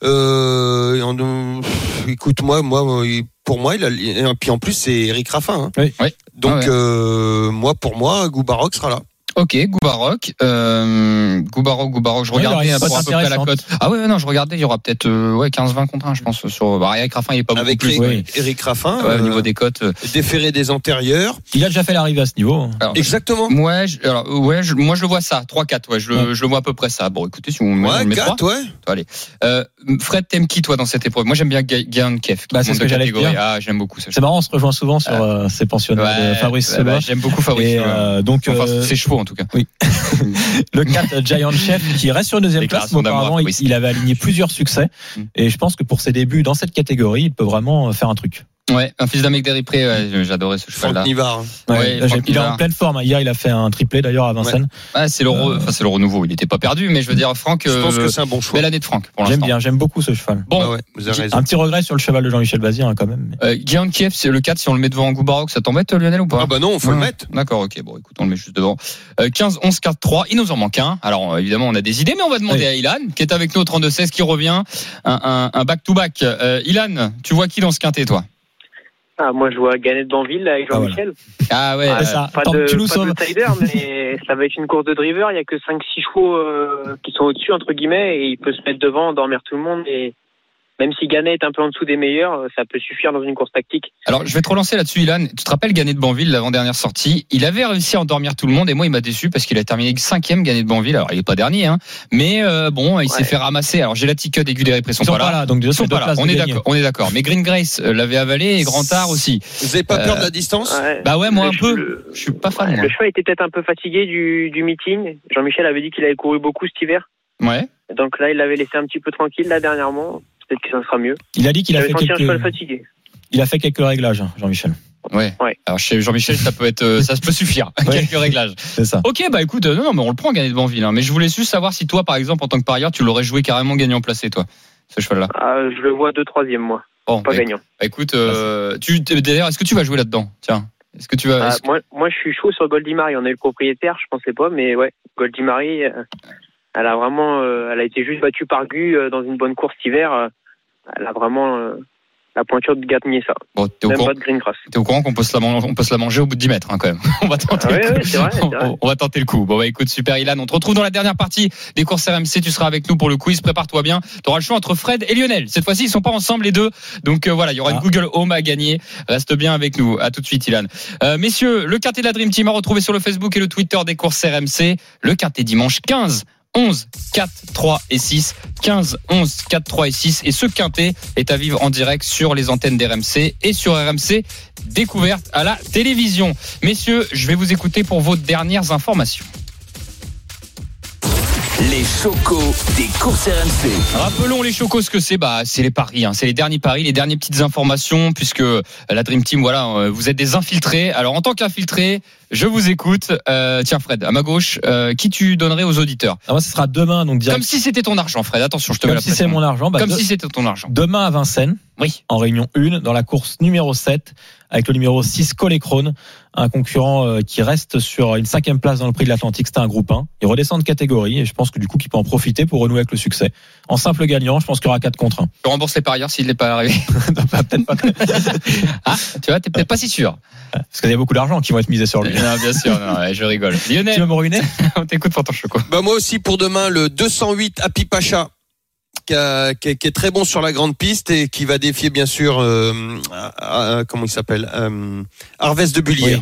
euh, en- euh, écoute, moi, moi, pour moi, il a, et puis en plus, c'est Eric Raffin. hein. Oui. Donc, Ah ouais. euh, moi, pour moi, Goubaroc sera là. Ok, Goubaroc, euh, Goubaroc, Goubaroc, je Ouais, regardais à peu près la intéressante. cote. Ah ouais, ouais, non, je regardais, il y aura peut-être euh, ouais 15-20 contre 1, je pense sur bah, Eric Raffin, il est pas beaucoup Avec plus. Eric. Eric Raffin, Ouais, au euh, niveau des cotes. euh, déféré des antérieurs. Il a déjà fait l'arrivée à ce niveau. alors, Exactement. Ouais, je, alors, ouais, je- moi je le vois ça, 3-4, ouais, je, le- Ouais. je le vois à peu près ça. Bon, écoutez, si on, met- on Ouais, le met 4, 3. ouais. Euh, Fred, t'aimes qui toi dans cette épreuve? Moi j'aime bien Ga- Guérin Kef. Bah, c'est ce que j'allais catégorie. dire. Ah, j'aime beaucoup ça. C'est marrant, on se rejoint souvent sur euh, ces pensionnats de Fabrice ouais, j'aime beaucoup Fabrice. Euh, donc euh, ses chevaux en tout cas. le 4 Giant Chef qui reste sur une deuxième place. Mais Auparavant, il avait aligné plusieurs succès. Mm. Et je pense que pour ses débuts dans cette catégorie, il peut vraiment faire un truc. Ouais, un fils d'un mec d'Eripré, ouais, j'adorais ce cheval là. Franck Nivard. Ouais, Ouais, il est en pleine forme. Hier, il a fait un triplé d'ailleurs à Vincennes. Ah, c'est le, re- enfin, c'est le renouveau. Il n'était pas perdu, mais je veux dire, Franck, Je pense euh, que c'est un bon choix. belle année de Franck pour J'aime bien, j'aime beaucoup ce cheval. Bon, ouais, vous avez raison. Un petit regret sur le cheval de Jean-Michel Bazir hein, quand même. mais- euh, Guillaume Kiev, c'est le 4, si on le met devant Goubaroc, ça t'embête, Lionel, ou pas Ah bah non, faut Ouais. le mettre. D'accord, ok, bon, écoute, on le met juste devant. Euh, 15, 11, 4, 3, il nous en manque un. Alors, euh, évidemment, on a des idées, mais on va demander Oui. à Ilan, qui est avec nous au 32-16, qui revient. Un, back-to-back. Euh, Ilan, tu vois qui dans ce quintet, toi? Ah, moi, je vois Gannett Banville avec Ah, Jean-Michel. Ah ouais, Ah, c'est ça. Pas Tant de, pas sauves. d'outsider, mais ça va être une course de driver. Il y a que 5-6 chevaux euh, qui sont au-dessus, entre guillemets, et il peut se mettre devant, endormir tout le monde et même si Gannet est un peu en dessous des meilleurs, euh, ça peut suffire dans une course tactique. Alors, je vais te relancer là-dessus, Ilan. Tu te rappelles Gagné de Banville, l'avant-dernière sortie? Il avait réussi à endormir tout le monde et moi, il m'a déçu parce qu'il a terminé cinquième Gagné de Banville. Alors, il est pas dernier, hein. Mais euh, bon, il s'est fait ramasser. Alors, j'ai la ticket des Guderi sont, Ils sont pas pas là. là, donc pas là. places On de est d'accord. On est d'accord. Mais Green Grace euh, l'avait avalé et Grandard aussi. Vous avez pas peur de la distance? Ouais. Bah ouais, moi Le- un peu. le- Je suis pas fan. Ouais, le cheval était peut-être un peu fatigué du, du meeting. Jean-Michel avait dit qu'il avait couru beaucoup cet hiver. Ouais. Donc là, il l'avait laissé un petit peu tranquille là dernièrement. Peut-être que ça sera mieux. Il a dit qu'il a J'avais fait senti un cheval quelques, fatigué. il a fait quelques réglages, Jean-Michel. Ouais. Ouais. Alors chez Jean-Michel, ça peut être, euh, ça peut suffire. Ouais. Quelques réglages. C'est ça. Ok, bah écoute, euh, non, non, mais on le prend gagné de Banville. Hein. Mais je voulais juste savoir si toi, par exemple, en tant que parieur, tu l'aurais joué carrément gagnant placé, toi, ce cheval-là? Ah, je le vois deux troisième moi, Bon, pas bah, gagnant. bah, écoute, euh, tu d'ailleurs, est-ce que tu vas jouer là-dedans? Tiens, est-ce que tu vas Ah, que- moi, moi, je suis chaud sur Goldie Marie. On est le propriétaire, je pensais pas, mais ouais, Goldie Marie, euh, elle a vraiment, elle a été juste battue par Gu dans une bonne course hiver. Elle a vraiment euh, la pointure de gagner ça. Bon, t'es au, Même courant, pas de Green Grass. t'es au courant qu'on peut se la manger, on peut se la manger au bout de 10 mètres hein, quand même. on va tenter. Ah ouais, le coup. ouais, c'est vrai, c'est On- vrai. On va tenter le coup. Bon bah écoute, super Ilan, on te retrouve dans la dernière partie des courses RMC. Tu seras avec nous pour le quiz. Prépare-toi bien. Tu auras le choix entre Fred et Lionel. Cette fois-ci, ils sont pas ensemble les deux. Donc euh, voilà, il y aura Ah. une Google Home à gagner. Reste bien avec nous. À tout de suite, Ilan. Euh, messieurs, le quintet de la Dream Team à retrouver sur le Facebook et le Twitter des courses RMC. Le quintet dimanche 15. 11, 4, 3 et 6. 15, 11, 4, 3 et 6. Et ce quintet est à vivre en direct sur les antennes d'RMC et sur RMC découverte à la télévision. Messieurs, je vais vous écouter pour vos dernières informations. Les chocos des courses RMC. Rappelons les chocos ce que c'est. Bah, c'est les paris. Hein. C'est les derniers paris, les dernières petites informations, puisque euh, la Dream Team, voilà, euh, vous êtes des infiltrés. Alors, en tant qu'infiltré, je vous écoute. Euh, tiens, Fred, à ma gauche, euh, qui tu donnerais aux auditeurs? Ah, moi, ce sera demain, donc direct. Comme si c'était ton argent, Fred. Attention, je te mets Comme la si c'est mon argent. bah, Comme de- si c'était ton argent. Demain à Vincennes, Oui. en réunion 1, dans la course numéro 7, avec le numéro 6, Colécrone, un concurrent euh, qui reste sur une cinquième place dans le prix de l'Atlantique, c'était un groupe 1. Il redescend de catégorie et je pense que du coup, qu'il peut en profiter pour renouer avec le succès. En simple gagnant, je pense qu'il y aura 4 contre 1. Je rembourse les parieurs s'il n'est pas arrivé. peut-être pas. Ah, tu vois, t'es peut-être pas si sûr. Parce qu'il y a beaucoup d'argent qui vont être misés sur lui. Non, bien sûr, non, ouais, je rigole. Tu veux Lionel, me ruiner? On t'écoute pour ton choco. Bah moi aussi pour demain le 208 Happy Pacha qui, a- qui est- qui est très bon sur la grande piste et qui va défier bien sûr euh, à- à- comment il s'appelle euh, Harvest de Bullière.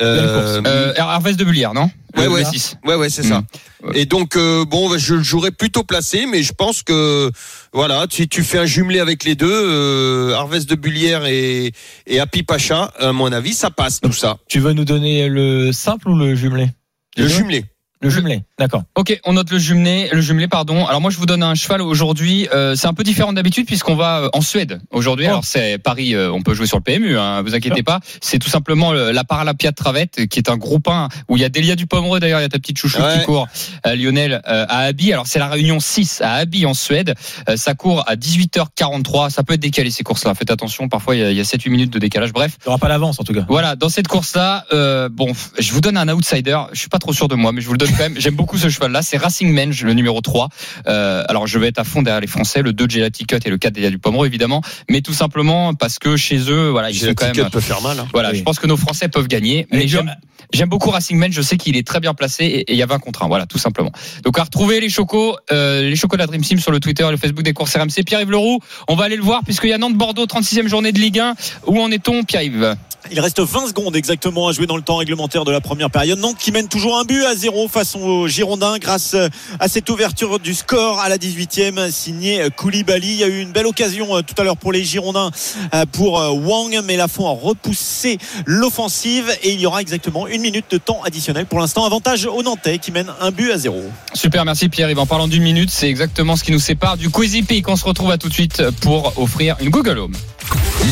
Euh, Euh, Harvest de Bullière, non Ouais, Le ouais. V6. ouais ouais c'est ça. Mm. Et donc euh, bon je le jouerais plutôt placé mais je pense que voilà si tu fais un jumelé avec les deux euh, Harvest de Bullière et, et Happy Pacha à mon avis ça passe tout ça. Tu veux nous donner le simple ou le jumelé? Le jumelé. Le jumelé, d'accord. Ok, on note le jumelé, le jumelé, pardon. Alors moi, je vous donne un cheval aujourd'hui. Euh, c'est un peu différent d'habitude puisqu'on va euh, en Suède aujourd'hui. Oh. Alors c'est Paris, euh, on peut jouer sur le PMU, hein, vous inquiétez pas. C'est tout simplement le- la Paralapia de Travette, qui est un groupe 1 où il y a Delia Dupomereux d'ailleurs, il y a ta petite chouchou Ouais. qui court, euh, Lionel euh, à Abi. Alors c'est la réunion 6 à Abi en Suède. Euh, ça court à 18h43. Ça peut être décalé ces courses-là. Faites attention, parfois il y a, a 7-8 minutes de décalage. Bref. Il n'y aura pas l'avance en tout cas. Voilà, dans cette course-là, euh, bon, je vous donne un outsider. Je suis pas trop sûr de moi, mais je vous le donne quand même. J'aime beaucoup ce cheval-là. C'est Racing Menge, le numéro 3. Euh, alors, je vais être à fond derrière les Français, le 2 Gelati Cut et le 4 Delia du Pomereux, évidemment. Mais tout simplement parce que chez eux, voilà, ils sont quand même. peut faire mal. hein. Voilà, Oui. je pense que nos Français peuvent gagner. Mais j'aime, j'aime beaucoup Racing Man. Je sais qu'il est très bien placé et et il y a 20 contre 1. Voilà, tout simplement. Donc, à retrouver les chocos, euh, les chocos de la Dream Team sur le Twitter et le Facebook des courses RMC. Pierre-Yves Leroux, on va aller le voir puisqu'il y a Nantes-Bordeaux, 36e journée de Ligue 1. Où en est-on, Pierre-Yves? Il reste 20 secondes exactement à jouer dans le temps réglementaire de la première période. Nantes qui mène toujours un but à zéro face aux Girondins grâce à cette ouverture du score à la 18e signée Koulibaly. Il y a eu une belle occasion euh, tout à l'heure pour les Girondins euh, pour euh, Wang, mais la font a repoussé l'offensive et il y aura exactement une minute de temps additionnel. Pour l'instant, avantage aux Nantais qui mènent un but à zéro. Super, merci Pierre-Yves. En parlant d'une minute, c'est exactement ce qui nous sépare du Quizy Peak. On se retrouve à tout de suite pour offrir une Google Home.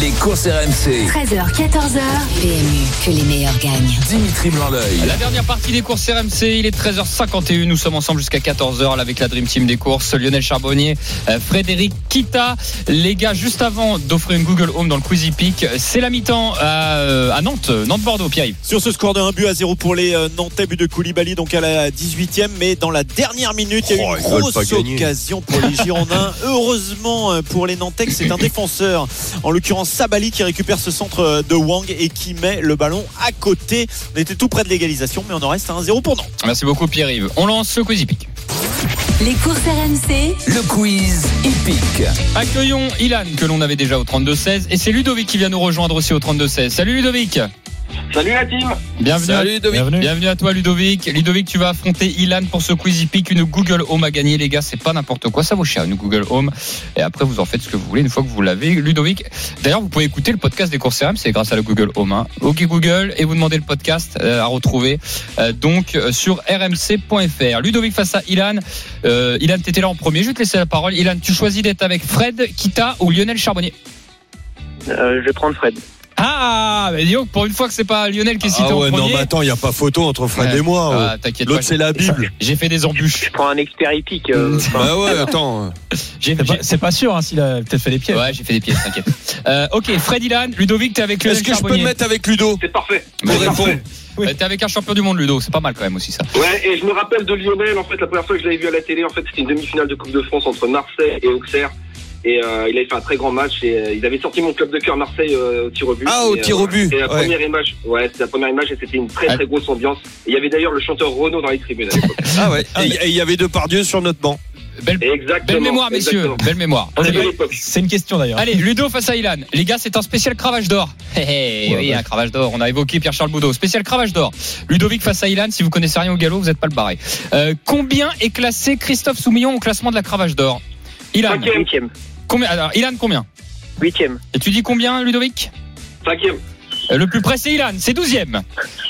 Les courses RMC. 13h, 14h. PMU, que les meilleurs gagnent. Dimitri. La dernière partie des courses RMC, il est 13h51. Nous sommes ensemble jusqu'à 14h avec la Dream Team des courses. Lionel Charbonnier, euh, Frédéric Kita. Les gars, juste avant d'offrir une Google Home dans le Quizy Peak, c'est la mi-temps à, euh, à Nantes, Nantes-Bordeaux, Pierre-Yves. Sur ce score de 1 but à 0 pour les euh, Nantais, but de Koulibaly donc à la 18e, mais dans la dernière minute, il y a eu Oh, une grosse occasion pour les Girondins. Heureusement pour les Nantais que c'est un défenseur, en l'occurrence Sabali qui récupère ce centre de Wang et qui met le ballon à côté. On était tout près de l'égalisation, mais on en reste à 1-0 pour Nantes. Merci beaucoup, Pierre-Yves. On lance le Quizy Peak. Les courses RMC, Le quiz hippique. Accueillons Ilan que l'on avait déjà au 32-16 et c'est Ludovic qui vient nous rejoindre aussi au 32-16. Salut Ludovic Salut la team Bienvenue, Salut, à... Ludovic. Bienvenue. Bienvenue à toi Ludovic. Ludovic, tu vas affronter Ilan pour ce quiz hippique. Une Google Home à gagner, les gars. C'est pas n'importe quoi. Ça vaut cher, une Google Home. Et après, vous en faites ce que vous voulez une fois que vous l'avez. Ludovic, d'ailleurs, vous pouvez écouter le podcast des courses RM. C'est grâce à la Google Home. Hein. Ok Google et vous demandez le podcast euh, à retrouver euh, donc euh, sur rmc.fr. Ludovic face à Ilan. Euh, Ilan, t'étais là en premier. Je vais te laisser la parole. Ilan, tu choisis d'être avec Fred Kita ou Lionel Charbonnier? Euh, je vais prendre Fred. Ah, mais dis donc, pour une fois que c'est pas Lionel qui est cité Ah en ouais, non, mais attends, il n'y a pas photo entre Fred Ouais. et moi. Ah, t'inquiète L'autre, c'est la Bible. J'ai fait des embûches. Je prends un expert hippique. euh, Bah ouais, attends. J'ai C'est pas, c'est pas sûr hein, s'il a peut-être fait des pieds. Ouais, j'ai fait des pièces, t'inquiète. Euh, ok, Fred Ilan, Ludovic, t'es avec Lionel Est-ce que je peux me mettre avec Ludo C'est parfait. Parfait. Euh, T'es avec un champion du monde, Ludo. C'est pas mal quand même aussi ça. Ouais, et je me rappelle de Lionel, en fait, la première fois que je l'avais vu à la télé, en fait, c'était une demi-finale de Coupe de France entre Marseille et Auxerre. Et euh, il avait fait un très grand match et euh, ils avaient sorti mon club de cœur Marseille euh, au tir au but. Ah, au Et, tir au but, C'était la ouais. première image. Ouais, c'était la première image et c'était une très Ah. très grosse ambiance. Et il y avait d'ailleurs le chanteur Renaud dans les tribunes à l'époque. Ah ouais. Et il y avait deux Dieu sur notre banc. Belle, Exactement. belle mémoire, messieurs. exactement. Belle mémoire. C'est une question d'ailleurs. Allez, Ludo face à Ilan. Les gars, c'est un spécial cravache d'or. Hé, hé, oui, un cravache d'or. On a évoqué Pierre-Charles Boudot. Spécial cravache d'or. Ludovic face à Ilan. Si vous connaissez rien au galop, vous n'êtes pas le barré. Euh, combien est classé Christophe Soumillon au classement de la cravache d'or? Ilan. Cinquième. Combien Alors, Ilan, combien Huitième. Et tu dis combien, Ludovic Cinquième. Le plus près, c'est Ilan, c'est 12e,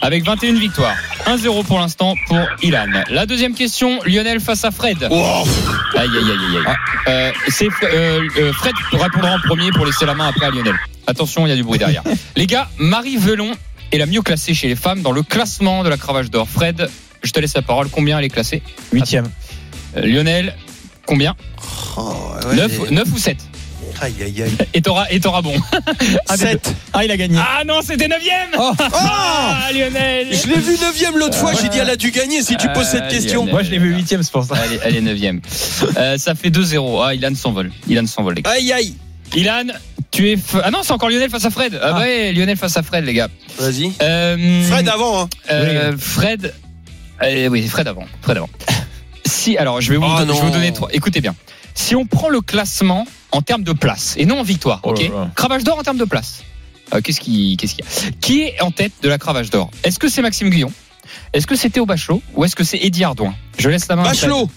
avec 21 victoires. 1-0 pour l'instant pour Ilan. La deuxième question, Lionel face à Fred. Aïe, aïe, aïe, aïe, aïe. Euh, c'est euh, euh, Fred répondra en premier pour laisser la main après à Lionel. Attention, il y a du bruit derrière. Les gars, Marie Velon est la mieux classée chez les femmes dans le classement de la cravache d'or. Fred, je te laisse la parole. Combien elle est classée? Huitième. Euh, Lionel, combien Oh, ouais, 9, mais- ou 7 Aïe, aïe, aïe. Et t'auras et t'auras bon. Ah, des- 7. Ah, il a gagné. Ah non, c'était 9 Oh. Ah, Lionel Je l'ai vu 9 l'autre fois, j'ai dit elle a dû gagner si tu poses Euh, cette question. Lionel. Moi, je l'ai vu huitième, c'est pour ça. Elle est, elle est 9 ça fait 2-0. Ah, Ilan s'envole. Ilan s'envole, les gars. Aïe, aïe. Ilan, tu es. f- Ah non, c'est encore Lionel face à Fred. Ah, Ah. ouais, Lionel face à Fred, les gars. Vas-y. Euh, Fred avant, hein. euh, Fred. euh, oui, Fred avant. Fred avant. Si, alors, je vais vous, Oh je vais vous donner trois. Écoutez bien. Si on prend le classement en termes de place et non en victoire, Oh ok. Cravache d'or en termes de place. Euh, qu'est-ce qui, qu'est-ce qu'il y a? Qui est en tête de la cravache d'or? Est-ce que c'est Maxime Guillon? Est-ce que c'est Théo Bachelot? Ou est-ce que c'est Eddie Ardouin? Je laisse la main. Bachelot.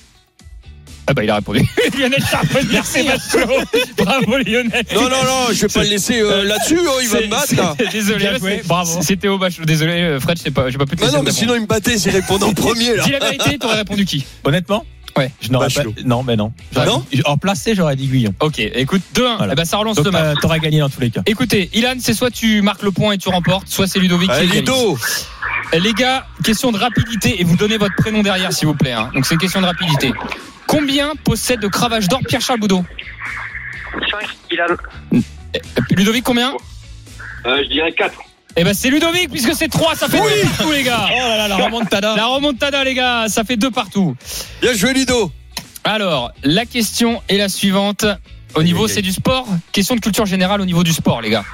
Ah bah il a répondu. Lionel Charbonnier, merci Bachelot. Bravo Lionel. Non, non, non, je vais pas le laisser euh, là-dessus, oh, il va me battre là. Désolé, joué, bravo. C'est Théo Bachelot. Désolé, euh, Fred, je sais pas, j'ai pas pu te Bah non, mais sinon il me battait s'il répondait en premier là. Dis la vérité, t'aurais répondu qui? Honnêtement? Ouais. Je n'aurais pas. Bachelot. Non, mais non. Non En placé, j'aurais dit Guillon. Ok, écoute, 2-1. Voilà. Eh ben, ça relance Donc, demain. t'aurais gagné dans tous les cas. Écoutez, Ilan, c'est soit tu marques le point et tu remportes, soit c'est Ludovic qui Allez, égalise. Ludo. Les gars, question de rapidité et vous donnez votre prénom derrière, s'il vous plaît. hein. Donc c'est une question de rapidité. Combien possède de cravache d'or Pierre-Charles Boudot 5. Ilan. Euh, Ludovic, combien Euh, je dirais 4. Eh ben c'est Ludovic puisque c'est 3, ça fait Oui. deux partout les gars. Oh là là, la remontada. La remontada les gars, ça fait deux partout. Bien joué, Ludo. Alors, la question est la suivante. Au niveau, c'est du sport. Question de culture générale au niveau du sport, les gars.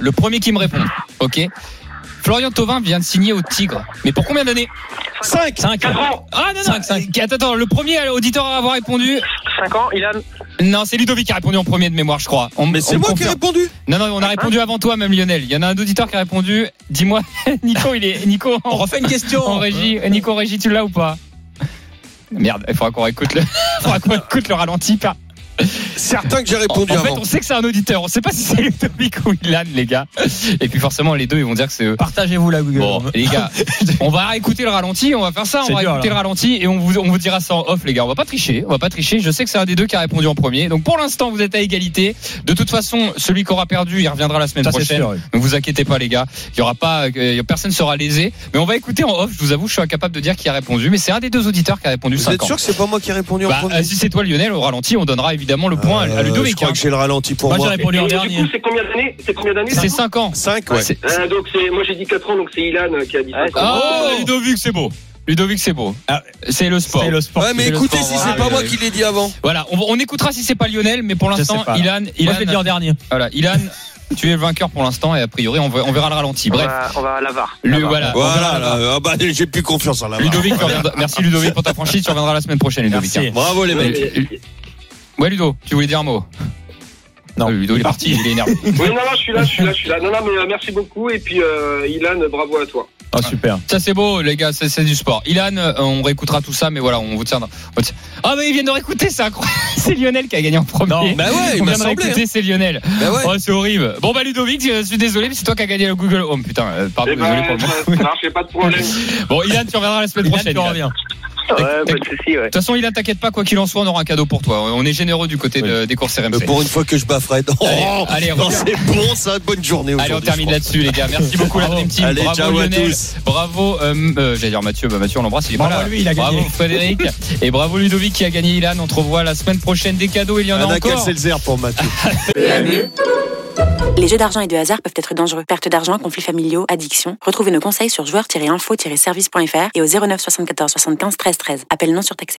Le premier qui me répond. Ok. Florian Thauvin vient de signer au Tigre. Mais pour combien d'années 5. 5. 4 ans. Ah non, non. Cinq, cinq. Attends, attends, le premier auditeur à avoir répondu. 5 ans. Ilan. Non, c'est Ludovic qui a répondu en premier de mémoire, je crois. On- Mais c'est moi qui ai répondu. Non, non, on a répondu avant toi, même Lionel. Il y en a un auditeur qui a répondu. Dis-moi, Nico, il est. Nico, On refait une question. en régie. Nico, en régie, tu l'as ou pas? Merde, il faudra qu'on écoute le, faudra qu'on écoute le ralenti. par- Certain que j'ai En, répondu en fait, avant. on sait que c'est un auditeur. On sait pas si c'est Ludovic ou Ilan, les gars. Et puis forcément, les deux, ils vont dire que c'est eux. Partagez-vous la Google. Bon, les gars, on va écouter le ralenti, on va faire ça, on va dur, écouter là. le ralenti et on vous, on vous dira ça en off, les gars. On va pas tricher, on va pas tricher. Je sais que c'est un des deux qui a répondu en premier. Donc pour l'instant, vous êtes à égalité. De toute façon, celui qui aura perdu, il reviendra la semaine Ça, prochaine. sûr, oui. Ne vous inquiétez pas, les gars. Il y aura pas, euh, personne sera lésé. Mais on va écouter en off. Je vous avoue, je suis incapable de dire qui a répondu, mais c'est un des deux auditeurs qui a répondu Vous 5 êtes ans. sûr que c'est pas moi qui ai répondu en Bah, premier si c'est toi, Lionel, au ralenti, on donnera évidemment le point à- à Euh, Ludovic. Je crois hein. que j'ai le ralenti pour Moi, j'ai moi. répondu en Et du dernier. coup, c'est combien d'années C'est combien d'années C'est ça 5 ans. 5, ouais. Euh, donc c'est moi j'ai dit 4 ans donc c'est Ilan qui a dit 5 Ah, ans. Oh, Ludovic, c'est beau. Ludovic, c'est beau. Ah, c'est le sport. C'est le sport. Ouais, mais écoutez, sport, si c'est pas mais- moi qui l'ai dit avant. Voilà, on, on écoutera si c'est pas Lionel, mais pour l'instant. Ilan, Ilan, Moi, je l'ai dit en dernier. voilà, Ilan, Tu es le vainqueur pour l'instant et a priori on, verra le ralenti. On Bref, va, on va à la VAR. lui, voilà. Voilà, la- ah bah, j'ai plus confiance en la VAR. Ludovic, merci Ludovic pour ta franchise. Tu reviendras la semaine prochaine, Ludovic. Merci. Bravo les mecs. Ouais, Ludo, tu voulais dire un mot Non. Ah, Ludo, il est parti, il est énervé. Oui, non, non, je suis là, je suis là, je suis là. Non, non, mais euh, merci beaucoup. Et puis, euh, Ilan, bravo à toi. Oh, super. Ça c'est beau les gars, c'est c'est du sport. Ilan, euh, on réécoutera tout ça, mais voilà, on vous tiendra. tient- Ah mais ils viennent de réécouter, c'est incroyable. C'est Lionel qui a gagné en premier. Non, Bah ouais, il on vient de réécouter, hein. c'est Lionel. Bah ouais. Oh c'est horrible. Bon bah Ludovic, je suis désolé, mais c'est toi qui as gagné le Google Home. Putain, euh, pardon, Eh désolé ben, pour le ça, moment. ça marche, pas de problème. Bon Ilan, tu reviendras la semaine Ilan, prochaine. tu Ilan. reviens. Ouais, pas de souci, ouais. De toute façon, Ilan, t'inquiète pas, quoi qu'il en soit, on aura un cadeau pour toi. On est généreux du côté de- des courses Euh, RMC. Pour une fois que je bats Fred. Oh, allez, non, reviens. c'est bon ça, bonne journée Allez, on termine là-dessus, les gars. Merci beaucoup, la Dream Team. Allez, Bravo, ciao à Lionel. tous. Bravo, euh, euh, j'allais dire Mathieu, bah Mathieu, on l'embrasse, il est Bravo pas là. à lui, il a bravo gagné. Frédéric. Et bravo Ludovic qui a gagné Ilan. On te revoit la semaine prochaine. Des cadeaux, il y en a Un encore. Seltzer pour Mathieu. Les jeux d'argent et de hasard peuvent être dangereux. Perte d'argent, conflits familiaux, addiction. Retrouvez nos conseils sur joueurs-info-service.fr et au 09 74 75 13 13. Appel non surtaxé.